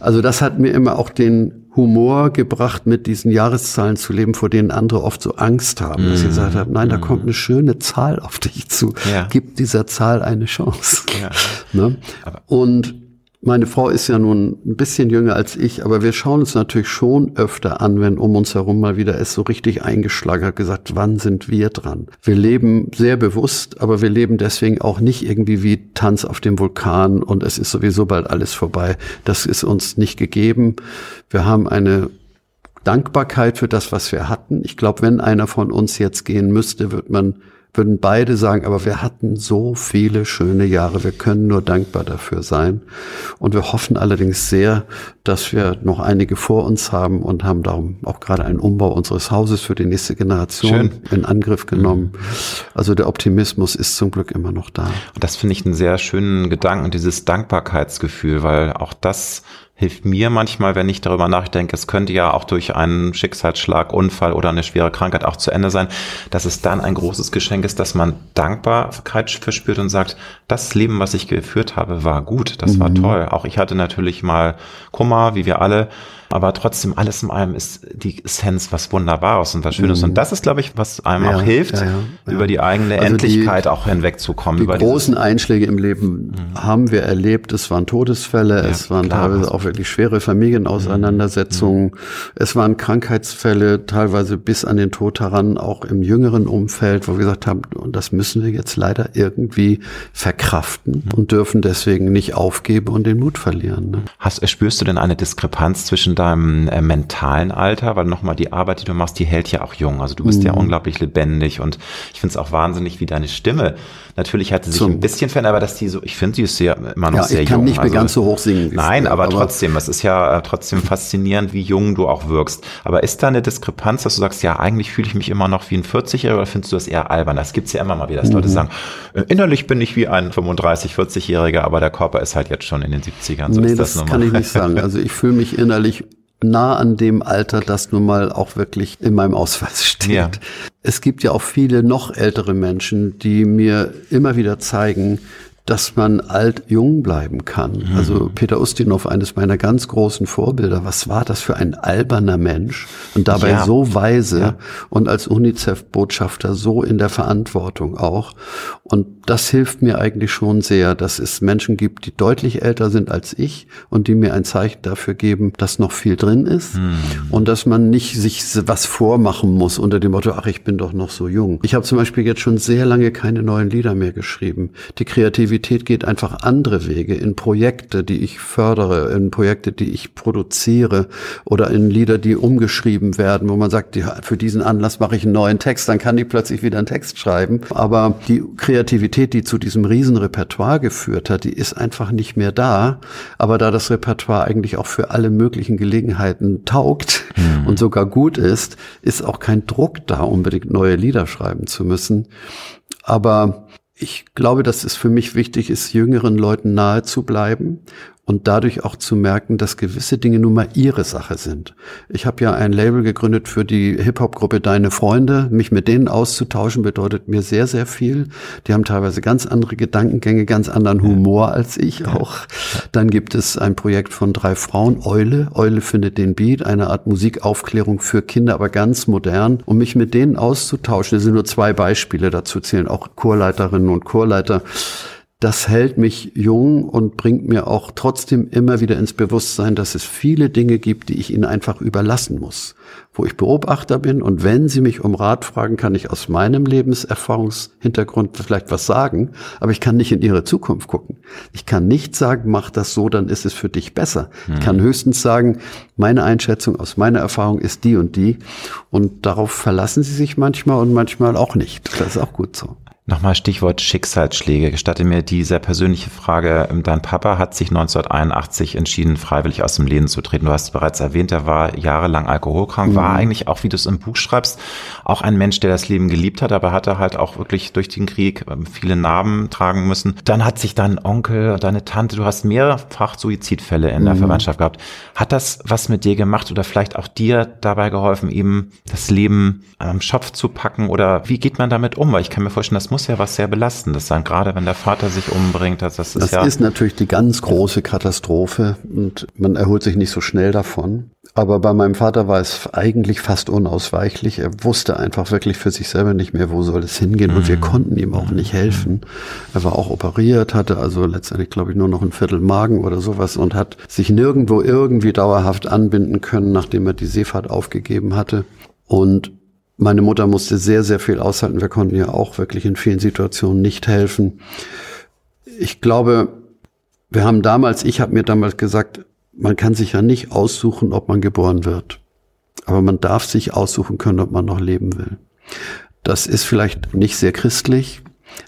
Also das hat mir immer auch den Humor gebracht, mit diesen Jahreszahlen zu leben, vor denen andere oft so Angst haben, dass sie mhm. gesagt haben, nein, da kommt eine schöne Zahl auf dich zu. Ja. Gib dieser Zahl eine Chance. Ja. Ne? Und meine Frau ist ja nun ein bisschen jünger als ich, aber wir schauen uns natürlich schon öfter an, wenn um uns herum mal wieder es so richtig eingeschlagen hat, gesagt, wann sind wir dran? Wir leben sehr bewusst, aber wir leben deswegen auch nicht irgendwie wie Tanz auf dem Vulkan und es ist sowieso bald alles vorbei. Das ist uns nicht gegeben. Wir haben eine Dankbarkeit für das, was wir hatten. Ich glaube, wenn einer von uns jetzt gehen müsste, wird man würden beide sagen, aber wir hatten so viele schöne Jahre, wir können nur dankbar dafür sein. Und wir hoffen allerdings sehr, dass wir noch einige vor uns haben und haben darum auch gerade einen Umbau unseres Hauses für die nächste Generation Schön. in Angriff genommen. Also der Optimismus ist zum Glück immer noch da. Und das finde ich einen sehr schönen Gedanken, dieses Dankbarkeitsgefühl, weil auch das hilft mir manchmal, wenn ich darüber nachdenke, es könnte ja auch durch einen Schicksalsschlag, Unfall oder eine schwere Krankheit auch zu Ende sein, dass es dann ein großes Geschenk ist, dass man Dankbarkeit verspürt und sagt, das Leben, was ich geführt habe, war gut, das mhm. war toll. Auch ich hatte natürlich mal Kummer, wie wir alle, aber trotzdem, alles in allem ist die Essenz was Wunderbares und was Schönes. Mhm. Und das ist, glaube ich, was einem ja, auch hilft, ja, ja, über die eigene also Endlichkeit die, auch hinwegzukommen. Die großen Einschläge im Leben mhm. haben wir erlebt. Es waren Todesfälle, es waren klar, teilweise auch wirklich schwere Familienauseinandersetzungen, mhm. es waren Krankheitsfälle, teilweise bis an den Tod heran, auch im jüngeren Umfeld, wo wir gesagt haben, und das müssen wir jetzt leider irgendwie verkraften mhm. und dürfen deswegen nicht aufgeben und den Mut verlieren. Ne? Hast, spürst du denn eine Diskrepanz zwischen deinem äh, mentalen Alter, weil nochmal die Arbeit, die du machst, die hält ja auch jung. Also du bist mhm. ja unglaublich lebendig und ich finde es auch wahnsinnig, wie deine Stimme Natürlich hat sie sich Zum, ein bisschen verändert, aber dass die so, ich finde, sie ist sehr, immer noch ja, sehr jung. Ich kann nicht mehr also, ganz so hoch singen. Nein, aber, aber, trotzdem, es ist ja äh, trotzdem faszinierend, wie jung du auch wirkst. Aber ist da eine Diskrepanz, dass du sagst, ja, eigentlich fühle ich mich immer noch wie ein 40-Jähriger oder findest du das eher albern? Das gibt's ja immer mal wieder, dass mhm. Leute sagen, äh, innerlich bin ich wie ein 35-, 40-Jähriger, aber der Körper ist halt jetzt schon in den 70ern. So nee, das, das kann ich nicht sagen. Also ich fühle mich innerlich nah an dem Alter, das nun mal auch wirklich in meinem Ausweis steht. Ja. Es gibt ja auch viele noch ältere Menschen, die mir immer wieder zeigen, dass man alt jung bleiben kann. Mhm. Also Peter Ustinov, eines meiner ganz großen Vorbilder, was war das für ein alberner Mensch und dabei ja. so weise ja. und als UNICEF-Botschafter so in der Verantwortung auch. Und das hilft mir eigentlich schon sehr, dass es Menschen gibt, die deutlich älter sind als ich und die mir ein Zeichen dafür geben, dass noch viel drin ist mhm. und dass man nicht sich was vormachen muss unter dem Motto, ach, ich bin doch noch so jung. Ich habe zum Beispiel jetzt schon sehr lange keine neuen Lieder mehr geschrieben. Die Kreativität Kreativität geht einfach andere Wege in Projekte, die ich fördere, in Projekte, die ich produziere oder in Lieder, die umgeschrieben werden, wo man sagt, ja, für diesen Anlass mache ich einen neuen Text, dann kann ich plötzlich wieder einen Text schreiben. Aber die Kreativität, die zu diesem Riesenrepertoire geführt hat, die ist einfach nicht mehr da. Aber da das Repertoire eigentlich auch für alle möglichen Gelegenheiten taugt mhm. und sogar gut ist, ist auch kein Druck da, unbedingt neue Lieder schreiben zu müssen. Aber ich glaube, dass es für mich wichtig ist, jüngeren Leuten nahe zu bleiben und dadurch auch zu merken, dass gewisse Dinge nun mal ihre Sache sind. Ich habe ja ein Label gegründet für die Hip-Hop-Gruppe Deine Freunde. Mich mit denen auszutauschen bedeutet mir sehr, sehr viel. Die haben teilweise ganz andere Gedankengänge, ganz anderen Humor als ich auch. Dann gibt es ein Projekt von drei Frauen, Eule. Eule findet den Beat, eine Art Musikaufklärung für Kinder, aber ganz modern. Um mich mit denen auszutauschen, das sind nur zwei Beispiele, dazu zählen auch Chorleiterinnen und Chorleiter das hält mich jung und bringt mir auch trotzdem immer wieder ins Bewusstsein, dass es viele Dinge gibt, die ich ihnen einfach überlassen muss, wo ich Beobachter bin und wenn sie mich um Rat fragen, kann ich aus meinem Lebenserfahrungshintergrund vielleicht was sagen, aber ich kann nicht in ihre Zukunft gucken. Ich kann nicht sagen, mach das so, dann ist es für dich besser. Mhm. Ich kann mhm. höchstens sagen, meine Einschätzung aus meiner Erfahrung ist die und die und darauf verlassen sie sich manchmal und manchmal auch nicht. Das ist auch gut so. Nochmal Stichwort Schicksalsschläge. Gestatte mir die sehr persönliche Frage. Dein Papa hat sich 1981 entschieden, freiwillig aus dem Leben zu treten. Du hast bereits erwähnt, er war jahrelang alkoholkrank, mhm. war eigentlich auch, wie du es im Buch schreibst, auch ein Mensch, der das Leben geliebt hat, aber hatte halt auch wirklich durch den Krieg ähm, viele Narben tragen müssen. Dann hat sich dein Onkel, deine Tante, du hast mehrfach Suizidfälle in der mhm. Verwandtschaft gehabt. Hat das was mit dir gemacht oder vielleicht auch dir dabei geholfen, eben das Leben am Schopf zu packen oder wie geht man damit um? Weil ich kann mir vorstellen, das muss ja was sehr Belastendes sein, gerade wenn der Vater sich umbringt. Das, das, ist, das ja ist natürlich die ganz große Katastrophe und man erholt sich nicht so schnell davon. Aber bei meinem Vater war es eigentlich fast unausweichlich. Er wusste einfach wirklich für sich selber nicht mehr, wo soll es hingehen. Und wir mhm. konnten ihm auch nicht helfen. Er war auch operiert, hatte also letztendlich, glaube ich, nur noch ein Viertel Magen oder sowas und hat sich nirgendwo irgendwie dauerhaft anbinden können, nachdem er die Seefahrt aufgegeben hatte. Und meine Mutter musste sehr, sehr viel aushalten. Wir konnten ihr auch wirklich in vielen Situationen nicht helfen. Ich glaube, wir haben damals, ich habe mir damals gesagt, man kann sich ja nicht aussuchen, ob man geboren wird. Aber man darf sich aussuchen können, ob man noch leben will. Das ist vielleicht nicht sehr christlich,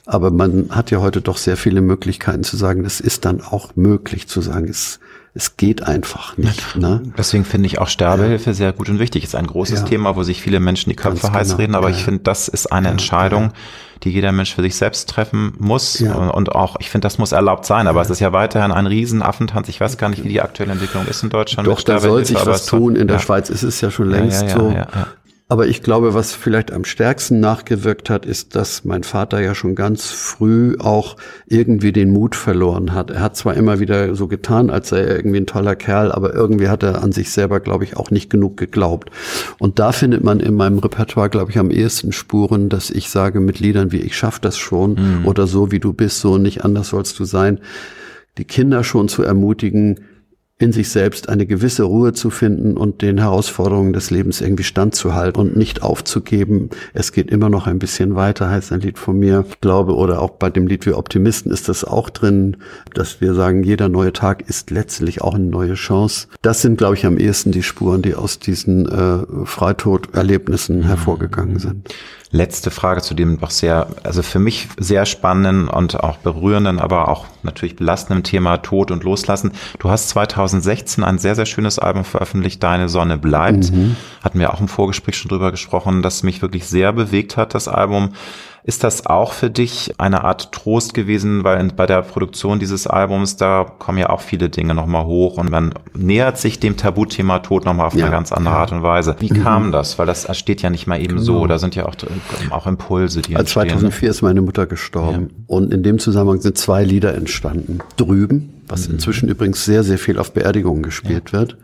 aber man hat ja heute doch sehr viele Möglichkeiten zu sagen, es ist dann auch möglich zu sagen, es, es geht einfach nicht. Ne? Deswegen finde ich auch Sterbehilfe ja. sehr gut und wichtig. Ist ein großes ja. Thema, wo sich viele Menschen die Köpfe Ganz heiß genau. reden, aber ja. ich finde, das ist eine Entscheidung, die jeder Mensch für sich selbst treffen muss. Ja. Und auch, ich finde, das muss erlaubt sein. Aber es ist ja weiterhin ein Riesenaffentanz. Ich weiß gar nicht, wie die aktuelle Entwicklung ist in Deutschland. Doch, da soll sich was tun. In der Schweiz ist es ja schon längst so. Aber ich glaube, was vielleicht am stärksten nachgewirkt hat, ist, dass mein Vater ja schon ganz früh auch irgendwie den Mut verloren hat. Er hat zwar immer wieder so getan, als sei er irgendwie ein toller Kerl, aber irgendwie hat er an sich selber, glaube ich, auch nicht genug geglaubt. Und da findet man in meinem Repertoire, glaube ich, am ehesten Spuren, dass ich sage mit Liedern wie Ich schaff das schon mhm. oder so wie du bist, so nicht anders sollst du sein, die Kinder schon zu ermutigen, in sich selbst eine gewisse Ruhe zu finden und den Herausforderungen des Lebens irgendwie standzuhalten und nicht aufzugeben. Es geht immer noch ein bisschen weiter, heißt ein Lied von mir. Ich glaube, oder auch bei dem Lied Wir Optimisten ist das auch drin, dass wir sagen, jeder neue Tag ist letztlich auch eine neue Chance. Das sind, glaube ich, am ehesten die Spuren, die aus diesen äh, Freitod-Erlebnissen hervorgegangen sind letzte Frage zu dem doch sehr, also für mich sehr spannenden und auch berührenden, aber auch natürlich belastenden Thema Tod und Loslassen. Du hast 2016 ein sehr, sehr schönes Album veröffentlicht, Deine Sonne bleibt. Mhm. Hatten wir auch im Vorgespräch schon drüber gesprochen, das mich wirklich sehr bewegt hat, das Album. Ist das auch für dich eine Art Trost gewesen, weil bei der Produktion dieses Albums, da kommen ja auch viele Dinge nochmal hoch und man nähert sich dem Tabuthema Tod nochmal auf ja, eine ganz andere ja. Art und Weise. Wie mhm. kam das? Weil das steht ja nicht mal eben genau. so, da sind ja auch, auch Impulse, die entstehen. 2004 ist meine Mutter gestorben ja. und in dem Zusammenhang sind zwei Lieder entstanden. Drüben, was mhm. inzwischen übrigens sehr, sehr viel auf Beerdigungen gespielt wird.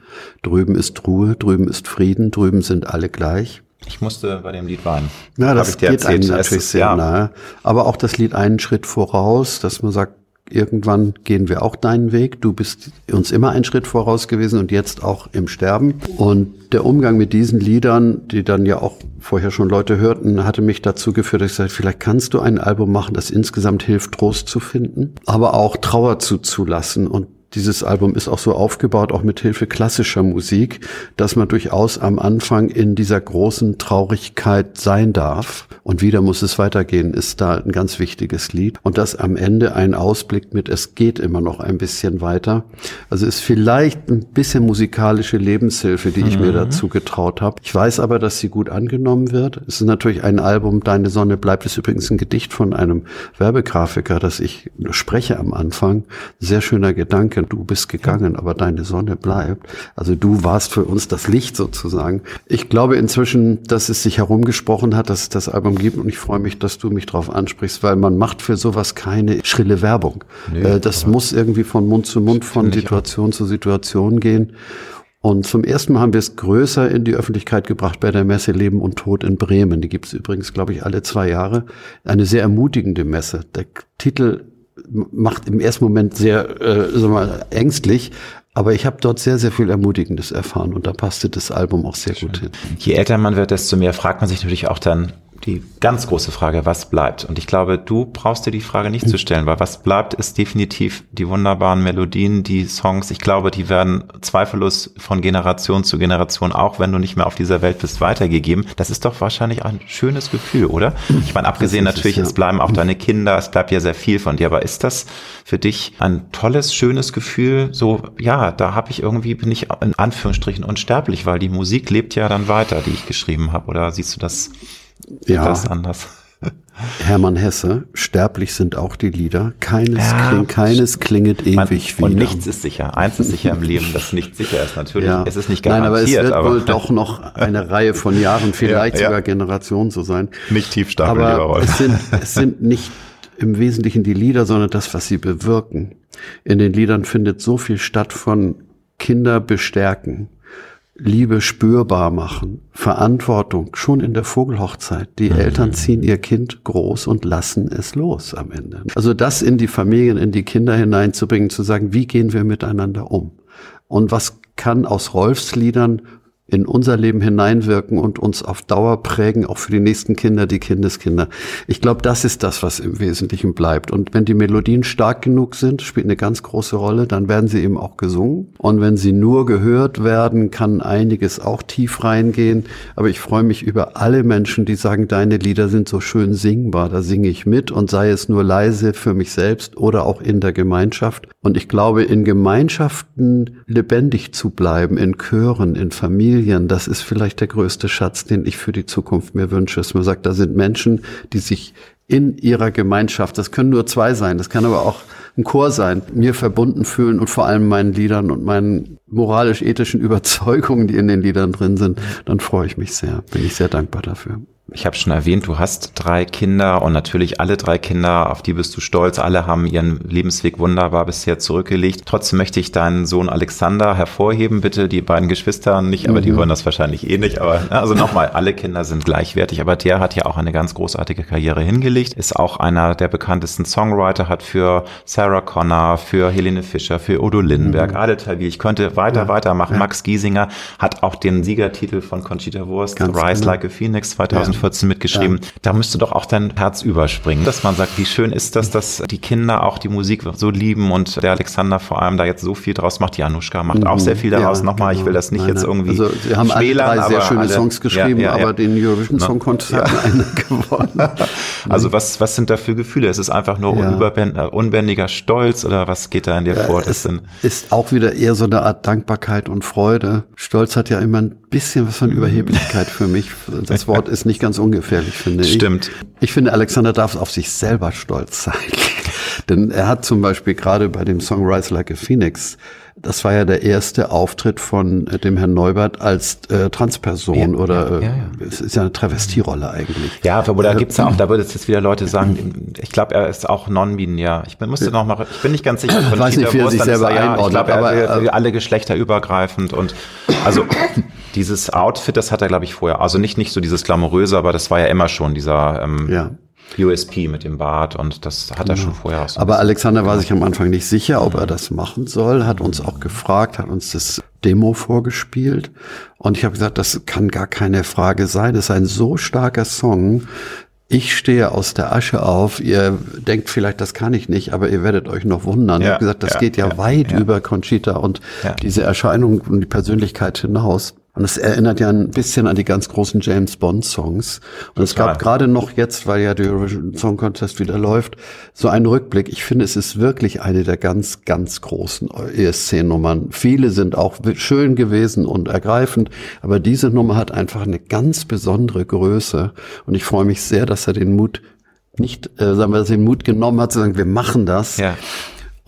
Drüben ist Ruhe, drüben ist Frieden, drüben sind alle gleich. Ich musste bei dem Lied weinen. Ja, das geht erzählt. einem natürlich sehr ja. nahe. Aber auch das Lied einen Schritt voraus, dass man sagt, irgendwann gehen wir auch deinen Weg. Du bist uns immer einen Schritt voraus gewesen und jetzt auch im Sterben. Und der Umgang mit diesen Liedern, die dann ja auch vorher schon Leute hörten, hatte mich dazu geführt, dass ich sagte, vielleicht kannst du ein Album machen, das insgesamt hilft, Trost zu finden, aber auch Trauer zuzulassen und dieses Album ist auch so aufgebaut, auch mit Hilfe klassischer Musik, dass man durchaus am Anfang in dieser großen Traurigkeit sein darf. Und wieder muss es weitergehen, ist da ein ganz wichtiges Lied. Und das am Ende ein Ausblick mit, es geht immer noch ein bisschen weiter. Also ist vielleicht ein bisschen musikalische Lebenshilfe, die ich mhm. mir dazu getraut habe. Ich weiß aber, dass sie gut angenommen wird. Es ist natürlich ein Album, Deine Sonne bleibt. Ist übrigens ein Gedicht von einem Werbegrafiker, das ich spreche am Anfang. Sehr schöner Gedanke du bist gegangen, aber deine Sonne bleibt. Also du warst für uns das Licht sozusagen. Ich glaube inzwischen, dass es sich herumgesprochen hat, dass es das Album gibt und ich freue mich, dass du mich darauf ansprichst, weil man macht für sowas keine schrille Werbung. Nee, äh, das muss irgendwie von Mund zu Mund, von Situation zu Situation gehen. Und zum ersten Mal haben wir es größer in die Öffentlichkeit gebracht bei der Messe Leben und Tod in Bremen. Die gibt es übrigens, glaube ich, alle zwei Jahre. Eine sehr ermutigende Messe. Der Titel macht im ersten Moment sehr äh, sag mal, ängstlich, aber ich habe dort sehr, sehr viel Ermutigendes erfahren und da passte das Album auch sehr Schön. gut hin. Je älter man wird, desto mehr fragt man sich natürlich auch dann, die ganz große Frage, was bleibt? Und ich glaube, du brauchst dir die Frage nicht zu stellen, weil was bleibt, ist definitiv die wunderbaren Melodien, die Songs. Ich glaube, die werden zweifellos von Generation zu Generation, auch wenn du nicht mehr auf dieser Welt bist, weitergegeben. Das ist doch wahrscheinlich ein schönes Gefühl, oder? Ich meine, abgesehen natürlich, es, bleiben auch deine Kinder, es bleibt ja sehr viel von dir. Aber ist das für dich ein tolles, schönes Gefühl? So, ja, da habe ich irgendwie, bin ich in Anführungsstrichen unsterblich, weil die Musik lebt ja dann weiter, die ich geschrieben habe. Oder siehst du das? Ja. etwas anders. Hermann Hesse, sterblich sind auch die Lieder. Keines, ja, kling, keines klinget ewig man, wieder. Und nichts ist sicher. Eins ist sicher im Leben, das nicht sicher ist. Natürlich, ja. es ist nicht garantiert. Nein, aber es wird aber wohl doch noch eine Reihe von Jahren, vielleicht ja, sogar Generationen so sein. Nicht tief stapeln, aber es sind, es sind nicht im Wesentlichen die Lieder, sondern das, was sie bewirken. In den Liedern findet so viel statt von Kinder bestärken, Liebe spürbar machen, Verantwortung, schon in der Vogelhochzeit. Die mhm. Eltern ziehen ihr Kind groß und lassen es los am Ende. Also das in die Familien, in die Kinder hineinzubringen, zu sagen, wie gehen wir miteinander um? Und was kann aus Rolfs Liedern in unser Leben hineinwirken und uns auf Dauer prägen, auch für die nächsten Kinder, die Kindeskinder. Ich glaube, das ist das, was im Wesentlichen bleibt. Und wenn die Melodien stark genug sind, spielt eine ganz große Rolle, dann werden sie eben auch gesungen. Und wenn sie nur gehört werden, kann einiges auch tief reingehen. Aber ich freue mich über alle Menschen, die sagen, deine Lieder sind so schön singbar. Da singe ich mit und sei es nur leise für mich selbst oder auch in der Gemeinschaft. Und ich glaube, in Gemeinschaften lebendig zu bleiben, in Chören, in Familien, Familien, das ist vielleicht der größte Schatz, den ich für die Zukunft mir wünsche. Man sagt, da sind Menschen, die sich in ihrer Gemeinschaft, das können nur zwei sein, das kann aber auch ein Chor sein, mir verbunden fühlen und vor allem meinen Liedern und meinen moralisch-ethischen Überzeugungen, die in den Liedern drin sind, dann freue ich mich sehr, bin ich sehr dankbar dafür. Ich habe schon erwähnt, du hast drei Kinder und natürlich alle drei Kinder, auf die bist du stolz. Alle haben ihren Lebensweg wunderbar bisher zurückgelegt. Trotzdem möchte ich deinen Sohn Alexander hervorheben, bitte. Die beiden Geschwister nicht, aber mhm. die hören das wahrscheinlich eh nicht. Aber also nochmal, alle Kinder sind gleichwertig. Aber der hat ja auch eine ganz großartige Karriere hingelegt. Ist auch einer der bekanntesten Songwriter, hat für Sarah Connor, für Helene Fischer, für Udo Lindenberg, mhm. Adel Ich könnte weiter, ja. weitermachen. Ja. Max Giesinger hat auch den Siegertitel von Conchita Wurst, Ganz Rise genau. Like a Phoenix 2000 2014 mitgeschrieben. Ja. Da müsste doch auch dein Herz überspringen, dass man sagt, wie schön ist das, dass die Kinder auch die Musik so lieben und der Alexander vor allem da jetzt so viel draus macht. Die macht mhm. auch sehr viel daraus. Ja, Nochmal, genau. ich will das nicht Nein, jetzt irgendwie Also sie haben schmälern, alle drei sehr schöne alle, Songs geschrieben, ja, aber den Eurovision Song Contest hat einer gewonnen. also was, was sind da für Gefühle? Ist es einfach nur äh, unbändiger Stolz oder was geht da in dir vor? Das es ist auch wieder eher so eine Art Dankbarkeit und Freude. Stolz hat ja immer ein bisschen was von Überheblichkeit für mich. Das Wort ist nicht ganz ungefährlich, finde ich. Stimmt. Ich finde, Alexander darf auf sich selber stolz sein. Denn er hat zum Beispiel gerade bei dem Song Rise Like a Phoenix das war ja der erste Auftritt von äh, dem Herrn Neubert als äh, Transperson ja, oder äh, ja, ja, es ist ja eine Travestierolle eigentlich. Ja, aber da gibt's ja auch, da würde es jetzt wieder Leute sagen, ich glaube, er ist auch non-binär. Ich bin, musste noch mal, ich bin nicht ganz sicher. Ich weiß nicht, wie er sich selber er, einordnet. Ich glaube, er, aber, er, alle Geschlechter übergreifend und also dieses Outfit, das hat er, glaube ich, vorher. Also nicht, nicht so dieses glamouröse, aber das war ja immer schon dieser ähm, ja. USP mit dem Bart und das hat er schon vorher auch so Aber Alexander war sich am Anfang nicht sicher, ob er das machen soll, hat uns auch gefragt, hat uns das Demo vorgespielt und ich habe gesagt, das kann gar keine Frage sein. Das ist ein so starker Song. Ich stehe aus der Asche auf. Ihr denkt vielleicht, das kann ich nicht, aber ihr werdet euch noch wundern. Ja, ich habe gesagt, das ja, geht ja, ja weit über Conchita und diese Erscheinung und die Persönlichkeit hinaus. Und es erinnert ja ein bisschen an die ganz großen James Bond Songs. Und es gab gerade noch jetzt, weil ja der Eurovision Song Contest wieder läuft, so einen Rückblick. Ich finde, es ist wirklich eine der ganz, ganz großen ESC-Nummern. Viele sind auch schön gewesen und ergreifend, aber diese Nummer hat einfach eine ganz besondere Größe. Und ich freue mich sehr, dass er den Mut nicht, äh, sagen wir, den Mut genommen hat, zu sagen, wir machen das. Ja.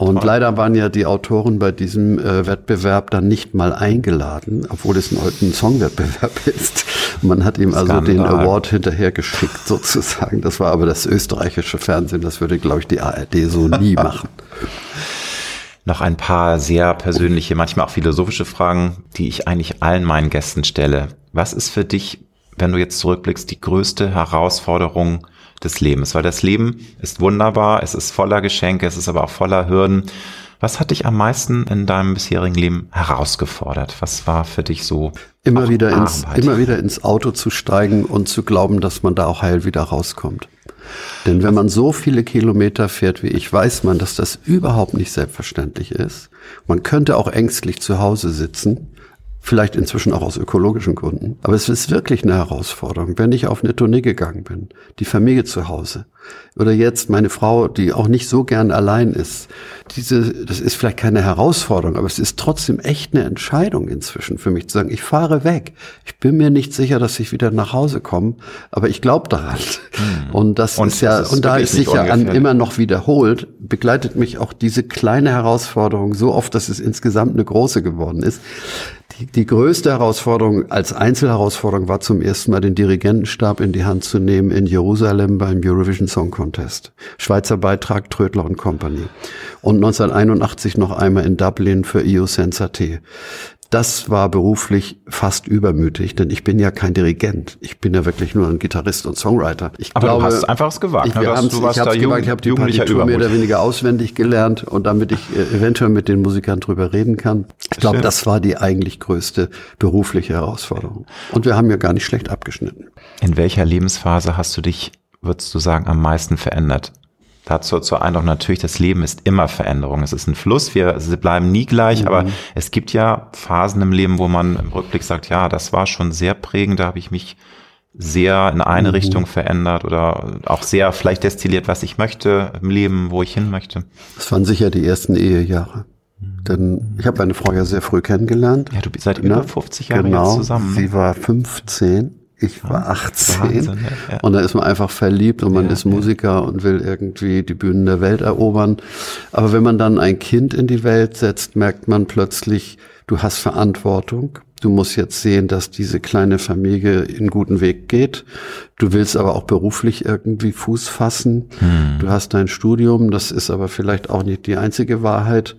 Und leider waren ja die Autoren bei diesem äh, Wettbewerb dann nicht mal eingeladen, obwohl es ein, ein Songwettbewerb ist. Man hat ihm also den Award hinterher geschickt, sozusagen. Das war aber das österreichische Fernsehen, das würde, glaube ich, die ARD so nie machen. Noch ein paar sehr persönliche, manchmal auch philosophische Fragen, die ich eigentlich allen meinen Gästen stelle. Was ist für dich, wenn du jetzt zurückblickst, die größte Herausforderung des Lebens, weil das Leben ist wunderbar, es ist voller Geschenke, es ist aber auch voller Hürden. Was hat dich am meisten in deinem bisherigen Leben herausgefordert? Was war für dich so? Immer wieder ins, immer wieder ins Auto zu steigen und zu glauben, dass man da auch heil wieder rauskommt. Denn wenn man so viele Kilometer fährt wie ich, weiß man, dass das überhaupt nicht selbstverständlich ist. Man könnte auch ängstlich zu Hause sitzen Vielleicht inzwischen auch aus ökologischen Gründen. Aber es ist wirklich eine Herausforderung, wenn ich auf eine Tournee gegangen bin, die Familie zu Hause. Oder jetzt meine Frau, die auch nicht so gern allein ist. Diese, das ist vielleicht keine Herausforderung, aber es ist trotzdem echt eine Entscheidung inzwischen für mich zu sagen, ich fahre weg. Ich bin mir nicht sicher, dass ich wieder nach Hause komme, aber ich glaube daran. Hm. Und das und ist ja, ist und da es sich ja an, immer noch wiederholt, begleitet mich auch diese kleine Herausforderung so oft, dass es insgesamt eine große geworden ist. Die, die größte Herausforderung als Einzelherausforderung war zum ersten Mal den Dirigentenstab in die Hand zu nehmen in Jerusalem beim Eurovision Song Contest. Schweizer Beitrag Trödler und Company. Und 1981 noch einmal in Dublin für Io Sensate. Das war beruflich fast übermütig, denn ich bin ja kein Dirigent. Ich bin ja wirklich nur ein Gitarrist und Songwriter. Ich Aber glaube, du hast einfach es gewagt. Ich, ne? du ich habe gewagt, ich habe die Partitur mehr oder weniger auswendig gelernt und damit ich äh, eventuell mit den Musikern drüber reden kann. Ich glaube, das war die eigentlich größte berufliche Herausforderung. Und wir haben ja gar nicht schlecht abgeschnitten. In welcher Lebensphase hast du dich, würdest du sagen, am meisten verändert? Dazu zur Eindruck natürlich, das Leben ist immer Veränderung. Es ist ein Fluss, wir bleiben nie gleich, mhm. aber es gibt ja Phasen im Leben, wo man im Rückblick sagt, ja, das war schon sehr prägend, da habe ich mich sehr in eine mhm. Richtung verändert oder auch sehr vielleicht destilliert, was ich möchte im Leben, wo ich hin möchte. Das waren sicher die ersten Ehejahre. Mhm. Denn ich habe meine Frau ja sehr früh kennengelernt. Ja, du bist seit über 50 Jahren genau, zusammen. Sie war 15 ich war 18 Wahnsinn, ja, und da ist man einfach verliebt und man ja, ist Musiker und will irgendwie die Bühnen der Welt erobern. Aber wenn man dann ein Kind in die Welt setzt, merkt man plötzlich, du hast Verantwortung. Du musst jetzt sehen, dass diese kleine Familie in guten Weg geht. Du willst aber auch beruflich irgendwie Fuß fassen. Hm. Du hast dein Studium, das ist aber vielleicht auch nicht die einzige Wahrheit.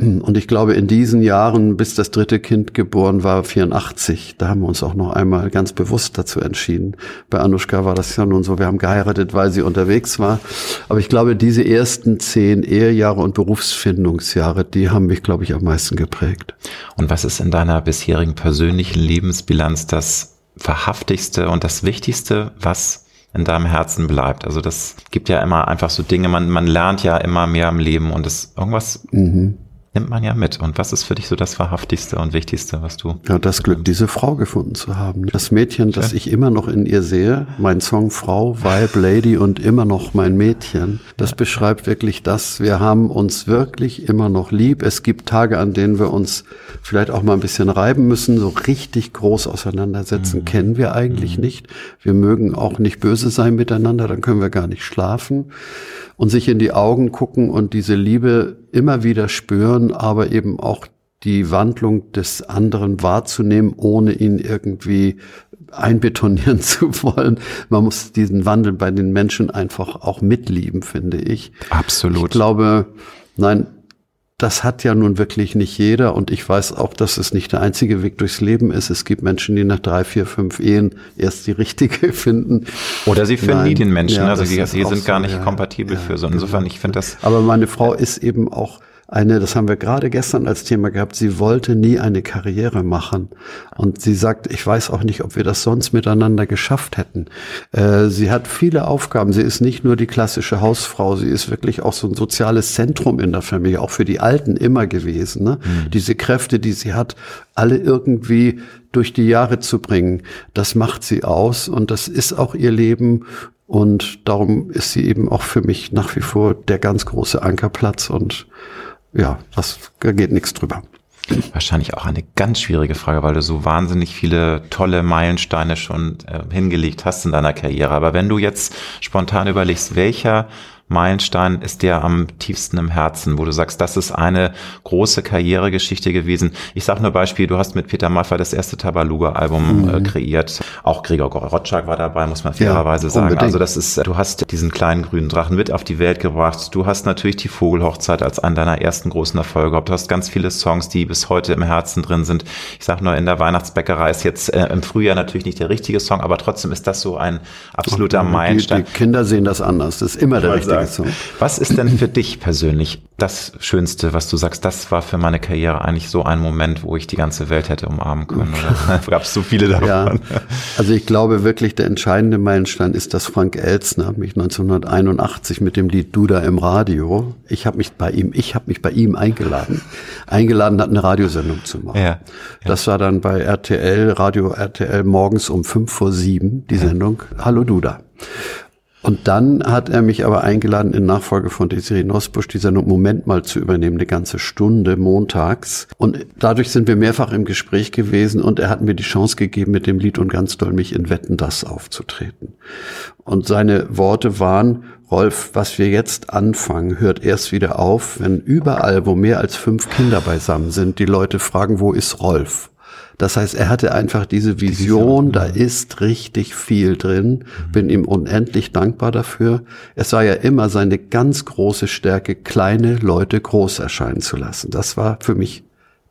Und ich glaube, in diesen Jahren, bis das dritte Kind geboren war, 84, da haben wir uns auch noch einmal ganz bewusst dazu entschieden. Bei Anushka war das ja nun so, wir haben geheiratet, weil sie unterwegs war. Aber ich glaube, diese ersten zehn Ehejahre und Berufsfindungsjahre, die haben mich, glaube ich, am meisten geprägt. Und was ist in deiner bisherigen persönlichen Lebensbilanz das verhaftigste und das Wichtigste, was in deinem Herzen bleibt. Also das gibt ja immer einfach so Dinge, man, man lernt ja immer mehr im Leben und es irgendwas mhm nimmt man ja mit. Und was ist für dich so das Wahrhaftigste und Wichtigste, was du. Ja, das Glück, diese Frau gefunden zu haben. Das Mädchen, das ich immer noch in ihr sehe, mein Song Frau, Vibe, Lady und immer noch mein Mädchen, das ja. beschreibt wirklich das. Wir haben uns wirklich immer noch lieb. Es gibt Tage, an denen wir uns vielleicht auch mal ein bisschen reiben müssen. So richtig groß auseinandersetzen mhm. kennen wir eigentlich mhm. nicht. Wir mögen auch nicht böse sein miteinander, dann können wir gar nicht schlafen und sich in die Augen gucken und diese Liebe immer wieder spüren, aber eben auch die Wandlung des anderen wahrzunehmen, ohne ihn irgendwie einbetonieren zu wollen. Man muss diesen Wandel bei den Menschen einfach auch mitlieben, finde ich. Absolut. Ich glaube, nein, das hat ja nun wirklich nicht jeder und ich weiß auch, dass es nicht der einzige Weg durchs Leben ist. Es gibt Menschen, die nach drei, vier, fünf Ehen erst die richtige finden. Oder sie finden nie den Menschen, ja, also die, die sind so, gar nicht ja, kompatibel ja, für so. Insofern, genau. ich finde das. Aber meine Frau ist eben auch eine, das haben wir gerade gestern als Thema gehabt, sie wollte nie eine Karriere machen. Und sie sagt, ich weiß auch nicht, ob wir das sonst miteinander geschafft hätten. Äh, sie hat viele Aufgaben. Sie ist nicht nur die klassische Hausfrau, sie ist wirklich auch so ein soziales Zentrum in der Familie, auch für die Alten immer gewesen. Ne? Mhm. Diese Kräfte, die sie hat, alle irgendwie durch die Jahre zu bringen, das macht sie aus und das ist auch ihr Leben. Und darum ist sie eben auch für mich nach wie vor der ganz große Ankerplatz und ja, das da geht nichts drüber. Wahrscheinlich auch eine ganz schwierige Frage, weil du so wahnsinnig viele tolle Meilensteine schon äh, hingelegt hast in deiner Karriere. Aber wenn du jetzt spontan überlegst, welcher Meilenstein ist der am tiefsten im Herzen, wo du sagst, das ist eine große Karrieregeschichte gewesen? Ich sage nur Beispiel, du hast mit Peter Maffay das erste Tabaluga-Album äh, mhm. äh, kreiert. Auch Gregor Gorodschak war dabei, muss man fairerweise ja, sagen. Unbedingt. Also das ist, du hast diesen kleinen grünen Drachen mit auf die Welt gebracht. Du hast natürlich die Vogelhochzeit als einen deiner ersten großen Erfolge gehabt. Du hast ganz viele Songs, die bis heute im Herzen drin sind. Ich sage nur, in der Weihnachtsbäckerei ist jetzt äh, im Frühjahr natürlich nicht der richtige Song, aber trotzdem ist das so ein absoluter Meilenstein. Die, die Kinder sehen das anders. Das ist immer der richtige so. Was ist denn für dich persönlich das Schönste, was du sagst, das war für meine Karriere eigentlich so ein Moment, wo ich die ganze Welt hätte umarmen können? Gab es so viele davon? Ja, also ich glaube wirklich, der entscheidende Meilenstein ist, dass Frank Elzner mich 1981 mit dem Lied Duda im Radio, ich habe mich bei ihm, ich habe mich bei ihm eingeladen, eingeladen hat, eine Radiosendung zu machen. Ja, ja. Das war dann bei RTL, Radio RTL morgens um fünf vor sieben, die Sendung Hallo Duda. Und dann hat er mich aber eingeladen, in Nachfolge von Desiree Nosbusch die Sendung Moment mal zu übernehmen, eine ganze Stunde montags. Und dadurch sind wir mehrfach im Gespräch gewesen und er hat mir die Chance gegeben, mit dem Lied und ganz doll mich in Wetten das aufzutreten. Und seine Worte waren, Rolf, was wir jetzt anfangen, hört erst wieder auf, wenn überall, wo mehr als fünf Kinder beisammen sind, die Leute fragen, wo ist Rolf? Das heißt, er hatte einfach diese Vision, da ist richtig viel drin, mhm. bin ihm unendlich dankbar dafür. Es war ja immer seine ganz große Stärke, kleine Leute groß erscheinen zu lassen. Das war für mich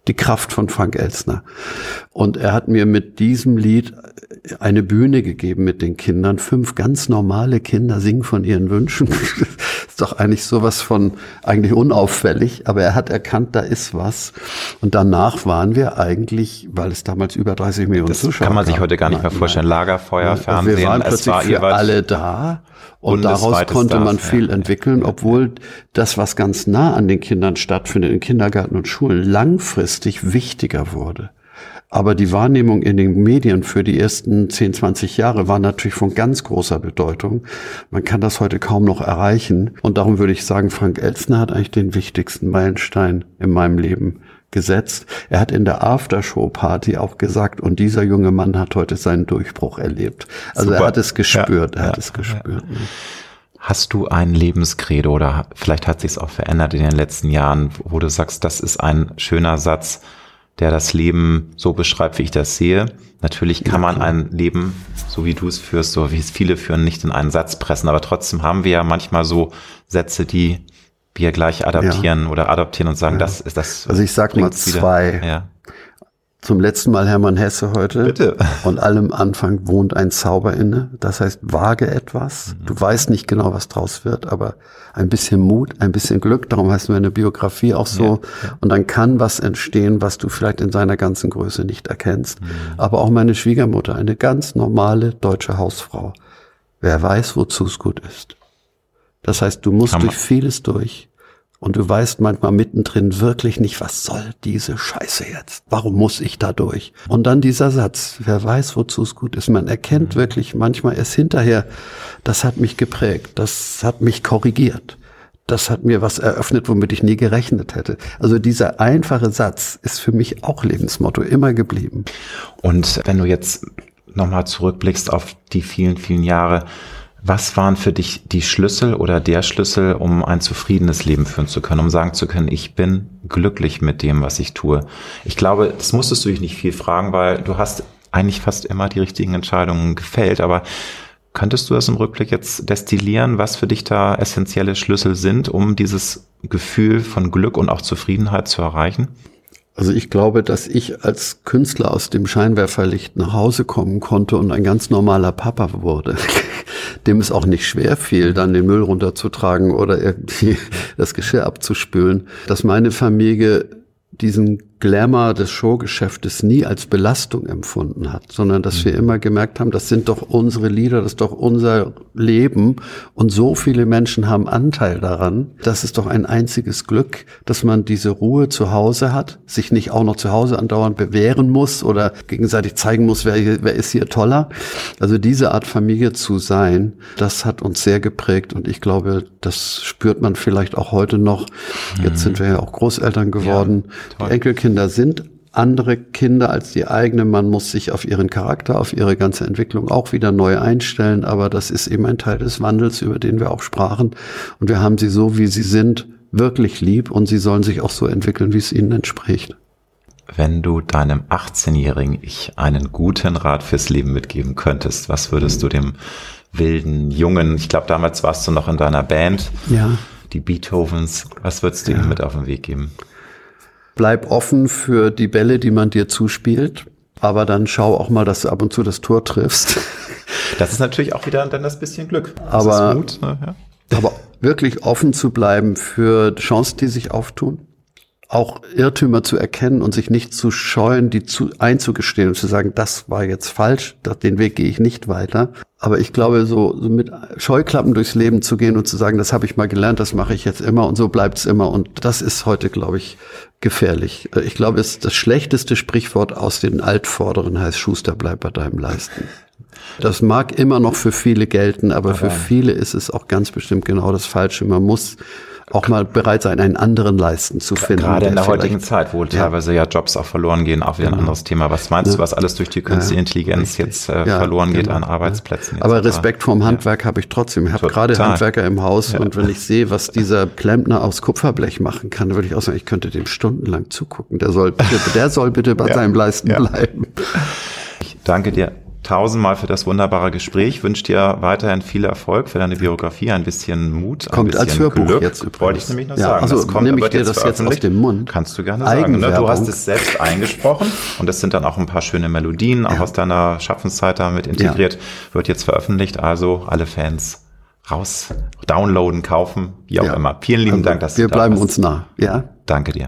die Kraft von Frank Elsner. Und er hat mir mit diesem Lied eine Bühne gegeben mit den Kindern. Fünf ganz normale Kinder singen von ihren Wünschen. ist doch eigentlich sowas von eigentlich unauffällig, aber er hat erkannt, da ist was. Und danach waren wir eigentlich, weil es damals über 30 Millionen das Zuschauer kann man sich heute gar nicht mehr vorstellen. Lagerfeuer, Fernsehen, wir waren plötzlich war für alle da. Und daraus konnte man viel ja, entwickeln, obwohl das, was ganz nah an den Kindern stattfindet, in Kindergarten und Schulen, langfristig wichtiger wurde. Aber die Wahrnehmung in den Medien für die ersten 10, 20 Jahre war natürlich von ganz großer Bedeutung. Man kann das heute kaum noch erreichen. Und darum würde ich sagen, Frank Elstner hat eigentlich den wichtigsten Meilenstein in meinem Leben gesetzt. Er hat in der Aftershow-Party auch gesagt, und dieser junge Mann hat heute seinen Durchbruch erlebt. Also Super. er hat es gespürt, ja, er hat ja, es gespürt. Ja. Hast du ein Lebenskredo oder vielleicht hat sich es auch verändert in den letzten Jahren, wo du sagst, das ist ein schöner Satz, der das Leben so beschreibt, wie ich das sehe. Natürlich kann man ein Leben, so wie du es führst, so wie es viele führen, nicht in einen Satz pressen, aber trotzdem haben wir ja manchmal so Sätze, die wir gleich adaptieren ja. oder adoptieren und sagen, ja. das ist das. Also ich sag mal zwei. Ja. Zum letzten Mal Hermann Hesse heute. Bitte. Und allem Anfang wohnt ein Zauber inne. Das heißt, wage etwas. Mhm. Du weißt nicht genau, was draus wird, aber ein bisschen Mut, ein bisschen Glück. Darum heißt meine Biografie auch so. Ja. Und dann kann was entstehen, was du vielleicht in seiner ganzen Größe nicht erkennst. Mhm. Aber auch meine Schwiegermutter, eine ganz normale deutsche Hausfrau. Wer weiß, wozu es gut ist. Das heißt, du musst durch vieles durch. Und du weißt manchmal mittendrin wirklich nicht, was soll diese Scheiße jetzt? Warum muss ich da durch? Und dann dieser Satz, wer weiß, wozu es gut ist. Man erkennt mhm. wirklich manchmal erst hinterher, das hat mich geprägt, das hat mich korrigiert. Das hat mir was eröffnet, womit ich nie gerechnet hätte. Also dieser einfache Satz ist für mich auch Lebensmotto immer geblieben. Und wenn du jetzt nochmal zurückblickst auf die vielen, vielen Jahre, was waren für dich die Schlüssel oder der Schlüssel, um ein zufriedenes Leben führen zu können, um sagen zu können, ich bin glücklich mit dem, was ich tue? Ich glaube, das musstest du dich nicht viel fragen, weil du hast eigentlich fast immer die richtigen Entscheidungen gefällt, aber könntest du das im Rückblick jetzt destillieren, was für dich da essentielle Schlüssel sind, um dieses Gefühl von Glück und auch Zufriedenheit zu erreichen? Also ich glaube, dass ich als Künstler aus dem Scheinwerferlicht nach Hause kommen konnte und ein ganz normaler Papa wurde, dem es auch nicht schwer fiel, dann den Müll runterzutragen oder irgendwie das Geschirr abzuspülen, dass meine Familie diesen Glamour des Showgeschäftes nie als Belastung empfunden hat, sondern dass wir mhm. immer gemerkt haben, das sind doch unsere Lieder, das ist doch unser Leben und so viele Menschen haben Anteil daran. Das ist doch ein einziges Glück, dass man diese Ruhe zu Hause hat, sich nicht auch noch zu Hause andauernd bewähren muss oder gegenseitig zeigen muss, wer, wer ist hier toller. Also diese Art Familie zu sein, das hat uns sehr geprägt und ich glaube, das spürt man vielleicht auch heute noch. Jetzt sind mhm. wir ja auch Großeltern geworden. Ja, Enkelkinder Kinder sind andere Kinder als die eigene. Man muss sich auf ihren Charakter, auf ihre ganze Entwicklung auch wieder neu einstellen. Aber das ist eben ein Teil des Wandels, über den wir auch sprachen. Und wir haben sie so, wie sie sind, wirklich lieb. Und sie sollen sich auch so entwickeln, wie es ihnen entspricht. Wenn du deinem 18-jährigen Ich einen guten Rat fürs Leben mitgeben könntest, was würdest du dem wilden Jungen, ich glaube, damals warst du noch in deiner Band, ja. die Beethovens, was würdest du ja. ihm mit auf den Weg geben? Bleib offen für die Bälle, die man dir zuspielt. Aber dann schau auch mal, dass du ab und zu das Tor triffst. Das ist natürlich auch wieder dann das bisschen Glück. Das aber, Mut, ne? ja. aber wirklich offen zu bleiben für Chancen, die sich auftun auch Irrtümer zu erkennen und sich nicht zu scheuen, die zu, einzugestehen und zu sagen, das war jetzt falsch, den Weg gehe ich nicht weiter. Aber ich glaube, so, so mit Scheuklappen durchs Leben zu gehen und zu sagen, das habe ich mal gelernt, das mache ich jetzt immer und so bleibt's immer. Und das ist heute, glaube ich, gefährlich. Ich glaube, es das schlechteste Sprichwort aus den Altvorderen heißt, Schuster, bleib bei deinem Leisten. Das mag immer noch für viele gelten, aber, aber für viele ist es auch ganz bestimmt genau das Falsche. Man muss auch mal bereit sein, einen anderen Leisten zu finden. Gerade in der heutigen Zeit, wo ja. teilweise ja Jobs auch verloren gehen, auch wieder ein genau. anderes Thema. Was meinst ja. du, was alles durch die künstliche ja. Intelligenz jetzt äh, verloren genau. geht an Arbeitsplätzen? Aber Respekt vorm Handwerk habe ich trotzdem. Ich habe gerade Handwerker im Haus und wenn ich sehe, was dieser Klempner aus Kupferblech machen kann, würde ich auch sagen, ich könnte dem stundenlang zugucken. Der soll bitte, der soll bitte bei seinem Leisten bleiben. Ich danke dir tausendmal für das wunderbare Gespräch. Wünsche dir weiterhin viel Erfolg für deine Biografie, ein bisschen Mut, ein kommt bisschen als Hörbuch Glück. Jetzt übrigens. Wollte ich nämlich noch ja, sagen. Also das kommt, nehme ich dir das jetzt aus dem Mund. Kannst du gerne sagen. Ne? Du hast es selbst eingesprochen und es sind dann auch ein paar schöne Melodien, auch ja. aus deiner Schaffenszeit damit integriert. Ja. Wird jetzt veröffentlicht, also alle Fans raus, downloaden, kaufen, wie auch ja. immer. Vielen lieben also, Dank, dass wir du da bleiben uns nah. Ja. Danke dir.